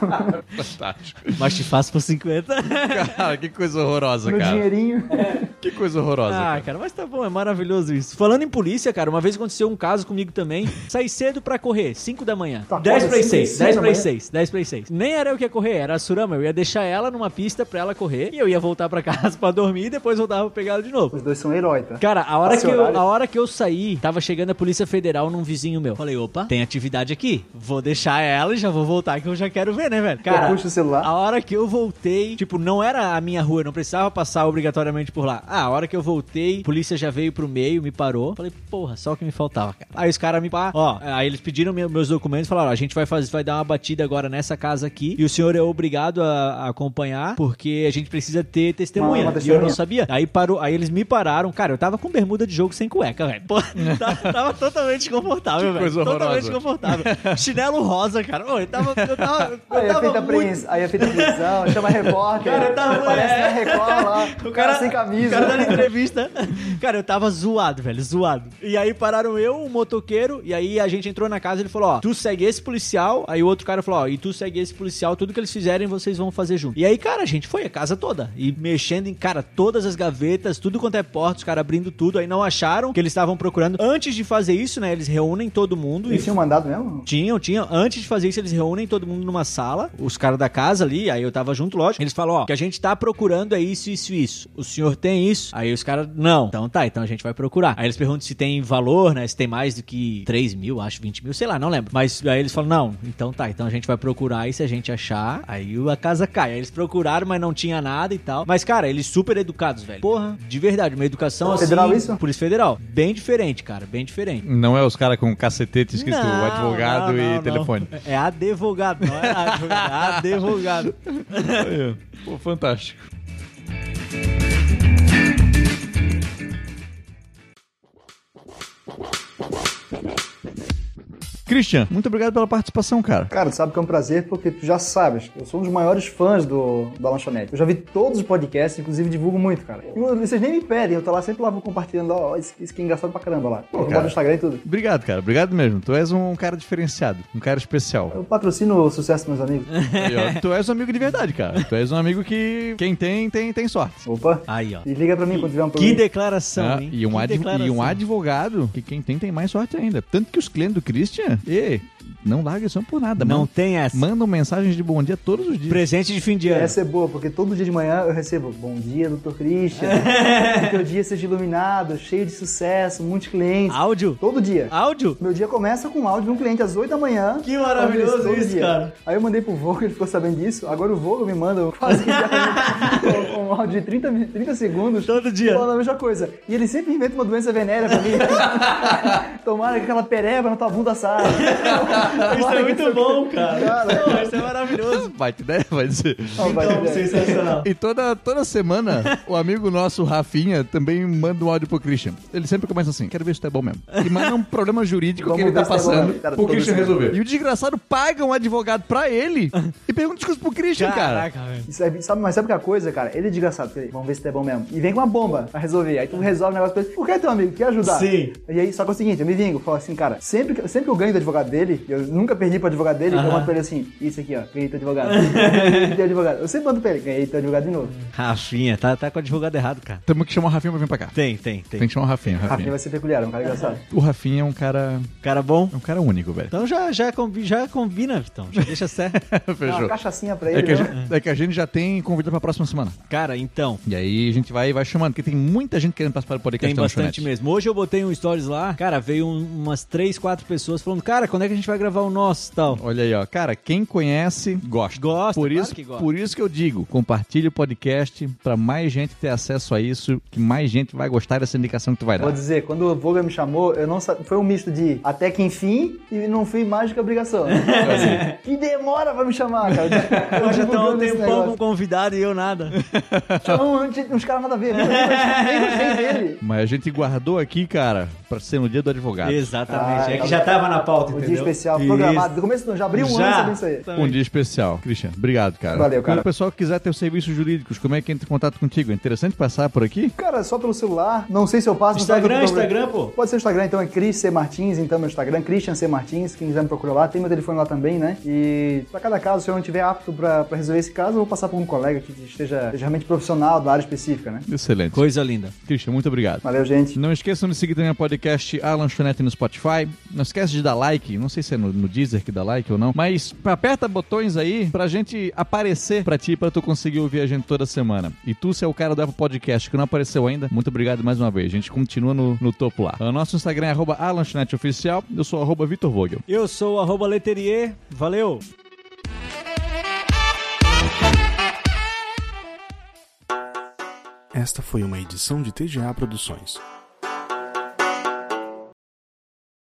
Fantástico. mas te faço por 50. Cara, que coisa horrorosa, Meu cara. dinheirinho. Que coisa horrorosa. Ah, cara. cara, mas tá bom, é maravilhoso isso. Falando em polícia, cara, uma vez aconteceu um caso comigo também. Saí cedo pra correr, 5 da manhã. Tá, 10 acorda para as cinco, 6, cinco 10 da para as manhã? 6, 10 para as 6. Nem era eu que ia correr, era a Surama. Eu ia deixar ela numa pista pra ela correr e eu ia voltar pra <laughs> casa pra dormir e depois voltava pra pegar ela de novo. Os dois são heróis, tá? Cara, a hora, que eu, a hora que eu saí, tava chegando a Polícia Federal num vizinho meu. Falei, opa, tem atividade aqui. Vou deixar ela e já vou voltar que eu já quero ver, né, velho? Cara, puxa o celular. a hora que eu voltei, tipo, não era a minha rua, eu não precisava passar obrigatoriamente por lá. Ah, a hora que eu voltei, a polícia já veio pro meio, me parou. Falei, porra, só o que me faltava, cara. Aí os caras me pararam, ó, aí eles pediram meu- meus documentos e falaram, ó, a gente vai fazer, vai dar uma batida agora nessa casa aqui e o senhor é obrigado a, a acompanhar porque a gente precisa ter testemunha. Uma- uma e eu não sabia. Aí parou, aí eles me pararam. Cara, eu tava com bermuda de jogo sem cueca, velho. Pô, <laughs> tava, tava totalmente desconfortável, velho. Totalmente horrorosa. desconfortável. Chinelo rosa, cara. Ô, eu tava. Eu tava, eu Aí é tava feita a muito- prisão, aí é feita a prisão, chama repórter. Cara, eu tava- Aparece é. na Record lá, <laughs> o cara, sem O camisa. cara dando entrevista. Cara, eu tava zoado, velho, zoado. E aí pararam eu, o motoqueiro, e aí a gente entrou na casa e ele falou: Ó, tu segue esse policial. Aí o outro cara falou: Ó, e tu segue esse policial, tudo que eles fizerem vocês vão fazer junto. E aí, cara, a gente foi a casa toda. E mexendo em, cara, todas as gavetas, tudo quanto é porta, os caras abrindo tudo. Aí não acharam que eles estavam procurando. Antes de fazer isso, né, eles reúnem todo mundo Eles e tinham mandado mesmo? tinham, tinham. Antes de fazer isso, eles reúnem todo mundo numa sala, os caras da casa ali, aí eu tava junto, lógico. Eles falam, ó, que a gente tá procurando é isso, isso, isso. O senhor tem isso? Aí os caras, não. Então tá, então a gente vai procurar. Aí eles perguntam se tem valor, né? Se tem mais do que 3 mil, acho, 20 mil, sei lá, não lembro. Mas aí eles falam, não, então tá, então a gente vai procurar e se a gente achar, aí a casa cai. Aí eles procuraram, mas não tinha nada e tal. Mas, cara, eles super educados, velho. Porra, de verdade, uma educação assim. Federal isso? Polícia Federal. Bem diferente, cara, bem diferente. Não é os caras com cacetete escrito Não, advogado não, e não, não. telefone. É advogado, não é advogado. <laughs> É advogado. Aí, Pô, fantástico. Christian, muito obrigado pela participação, cara. Cara, tu sabe que é um prazer porque tu já sabes, eu sou um dos maiores fãs do, da lanchonete. Eu já vi todos os podcasts, inclusive divulgo muito, cara. E vocês nem me pedem, eu tô lá sempre lá vou compartilhando, ó, isso, isso que é engraçado pra caramba lá. Eu cara. no Instagram e tudo. Obrigado, cara. Obrigado mesmo. Tu és um cara diferenciado, um cara especial. Eu patrocino o sucesso dos meus amigos. <laughs> Ó, tu és um amigo de verdade, cara. Tu és um amigo que quem tem, tem, tem sorte. Opa. Aí, ó. E liga pra mim quando tiver um Que problema. declaração, Ah, hein? e, um Que adv- e um declaração. advogado que quem tem tem mais sorte ainda. Tanto que os clientes do Christian, e não larga isso por nada. Não mano. tem essa. Mandam mensagens de bom dia todos os dias. Presente de fim de ano. Essa é boa, porque todo dia de manhã eu recebo Bom dia, doutor Christian. <laughs> que teu dia seja iluminado, cheio de sucesso, muitos clientes. Áudio? Todo dia. Áudio? Meu dia começa com um áudio de um cliente às 8 da manhã. Que maravilhoso isso, cara. Aí eu mandei pro Vogo, ele ficou sabendo disso. Agora o Vogo me manda <laughs> quase que diariamente um áudio de 30, mi- 30 segundos. Todo dia. Falando a mesma coisa. E ele sempre inventa uma doença venérea pra mim. <laughs> Tomara que aquela pereba na tua bunda saia. <laughs> Isso é muito bom, cara. Cara. Isso é maravilhoso. <laughs> Vai te der, vai dizer. Vai, Então, sensacional. E toda, toda semana, o amigo nosso, Rafinha, também manda um áudio pro Christian. Ele sempre começa assim, quero ver se tu é bom mesmo. E manda um problema jurídico que ele tá é bom passando. Cara, pro Christian resolver. E o desgraçado paga um advogado pra ele e pergunta coisas pro Christian, cara. Caraca, velho. Isso aí, sabe, mas sabe que a coisa, cara? Ele é desgraçado. Vamos ver se tu é bom mesmo. E vem com uma bomba pra resolver. Aí tu resolve o negócio pra ele. Por que teu amigo? Quer ajudar? Sim. E aí, só que é o seguinte, eu me vingo. Falo assim, cara, sempre que, sempre que eu ganho do advogado dele, eu nunca perdi pro advogado dele, eu mando pra ele assim, isso aqui, ó, ganhei teu advogado. <laughs> ganhei teu advogado. Eu sempre mando pra ele, ganhei teu advogado de novo. Rafinha, tá, tá com o advogado errado, cara. Temos que chamar o Rafinha pra vir pra cá. Tem, tem, tem. Tem que chamar o Rafinha. Rafinha Rafinha. vai ser peculiar, é um cara engraçado. O Rafinha é um cara. Cara bom? É um cara único, velho. Então já, já, combi, já combina, Vitão. Já deixa certo. <laughs> Dá uma Fechou. cachaçinha pra É ele, que, a né? gente, é que a gente já tem convidado pra próxima semana. Cara, então, E aí a gente vai, vai chamando, porque tem muita gente querendo participar do podcast tem bastante mesmo. Hoje eu botei um stories lá, cara, veio um- umas três, quatro pessoas falando, cara, quando é que a gente vai gravar o nosso tal? Olha aí, ó. Cara, quem conhece, gosta. Gosta, por claro isso, que gosta. Por isso que eu digo, compartilhe o podcast pra mais gente ter acesso a isso, que mais gente vai gostar dessa indicação que tu vai dar. Vou dizer, quando o Voga me chamou, eu não sa- foi um misto de até que enfim e não fui mais que obrigação. <laughs> Assim, que <laughs> demora pra me chamar, cara. Eu <laughs> Hoje tá um divulgando esse tempão com convidado e eu nada. Chamou um- uns caras nada a ver. Nem gostei dele. Mas a gente guardou aqui, cara, pra ser no dia do advogado. Exatamente. Ah, é que já tava na pauta, O entendeu? dia especial Isso. programado. Do começo, ano, já abriu um ano Já. sabendo isso aí. Um dia especial. Christian, obrigado, cara. Valeu, cara. Quando o pessoal quiser ter os serviços jurídicos, como é que entra em contato contigo? É interessante passar por aqui? Cara, só pelo celular. Não sei se eu passo. Instagram, tô- Instagram, pô. Pode ser o Instagram, então é Cris C. Martins, então meu Instagram, Christian C. Martins, quem quiser me procurar lá, tem meu telefone lá também, né? E pra cada caso, se eu não estiver apto pra, pra resolver esse caso, eu vou passar por um colega que esteja, esteja realmente profissional da área específica, né? Excelente. Coisa linda. Christian, muito obrigado. Valeu, gente. Não esqueçam de seguir também o podcast A Lanchonete no Spotify. Não esquece de dar like. Não sei se é no, no Deezer que dá like ou não. Mas aperta botões aí pra gente aparecer pra ti, pra tu conseguir ouvir a gente toda semana. E tu, se é o cara do Apple Podcast que não apareceu ainda, muito obrigado mais uma vez. A gente continua no, no topo lá. O nosso Instagram é arroba Oficial. Eu sou arroba Vitor Vogel. Eu sou o arroba Leterier. Valeu! Esta foi uma edição de TGA Produções.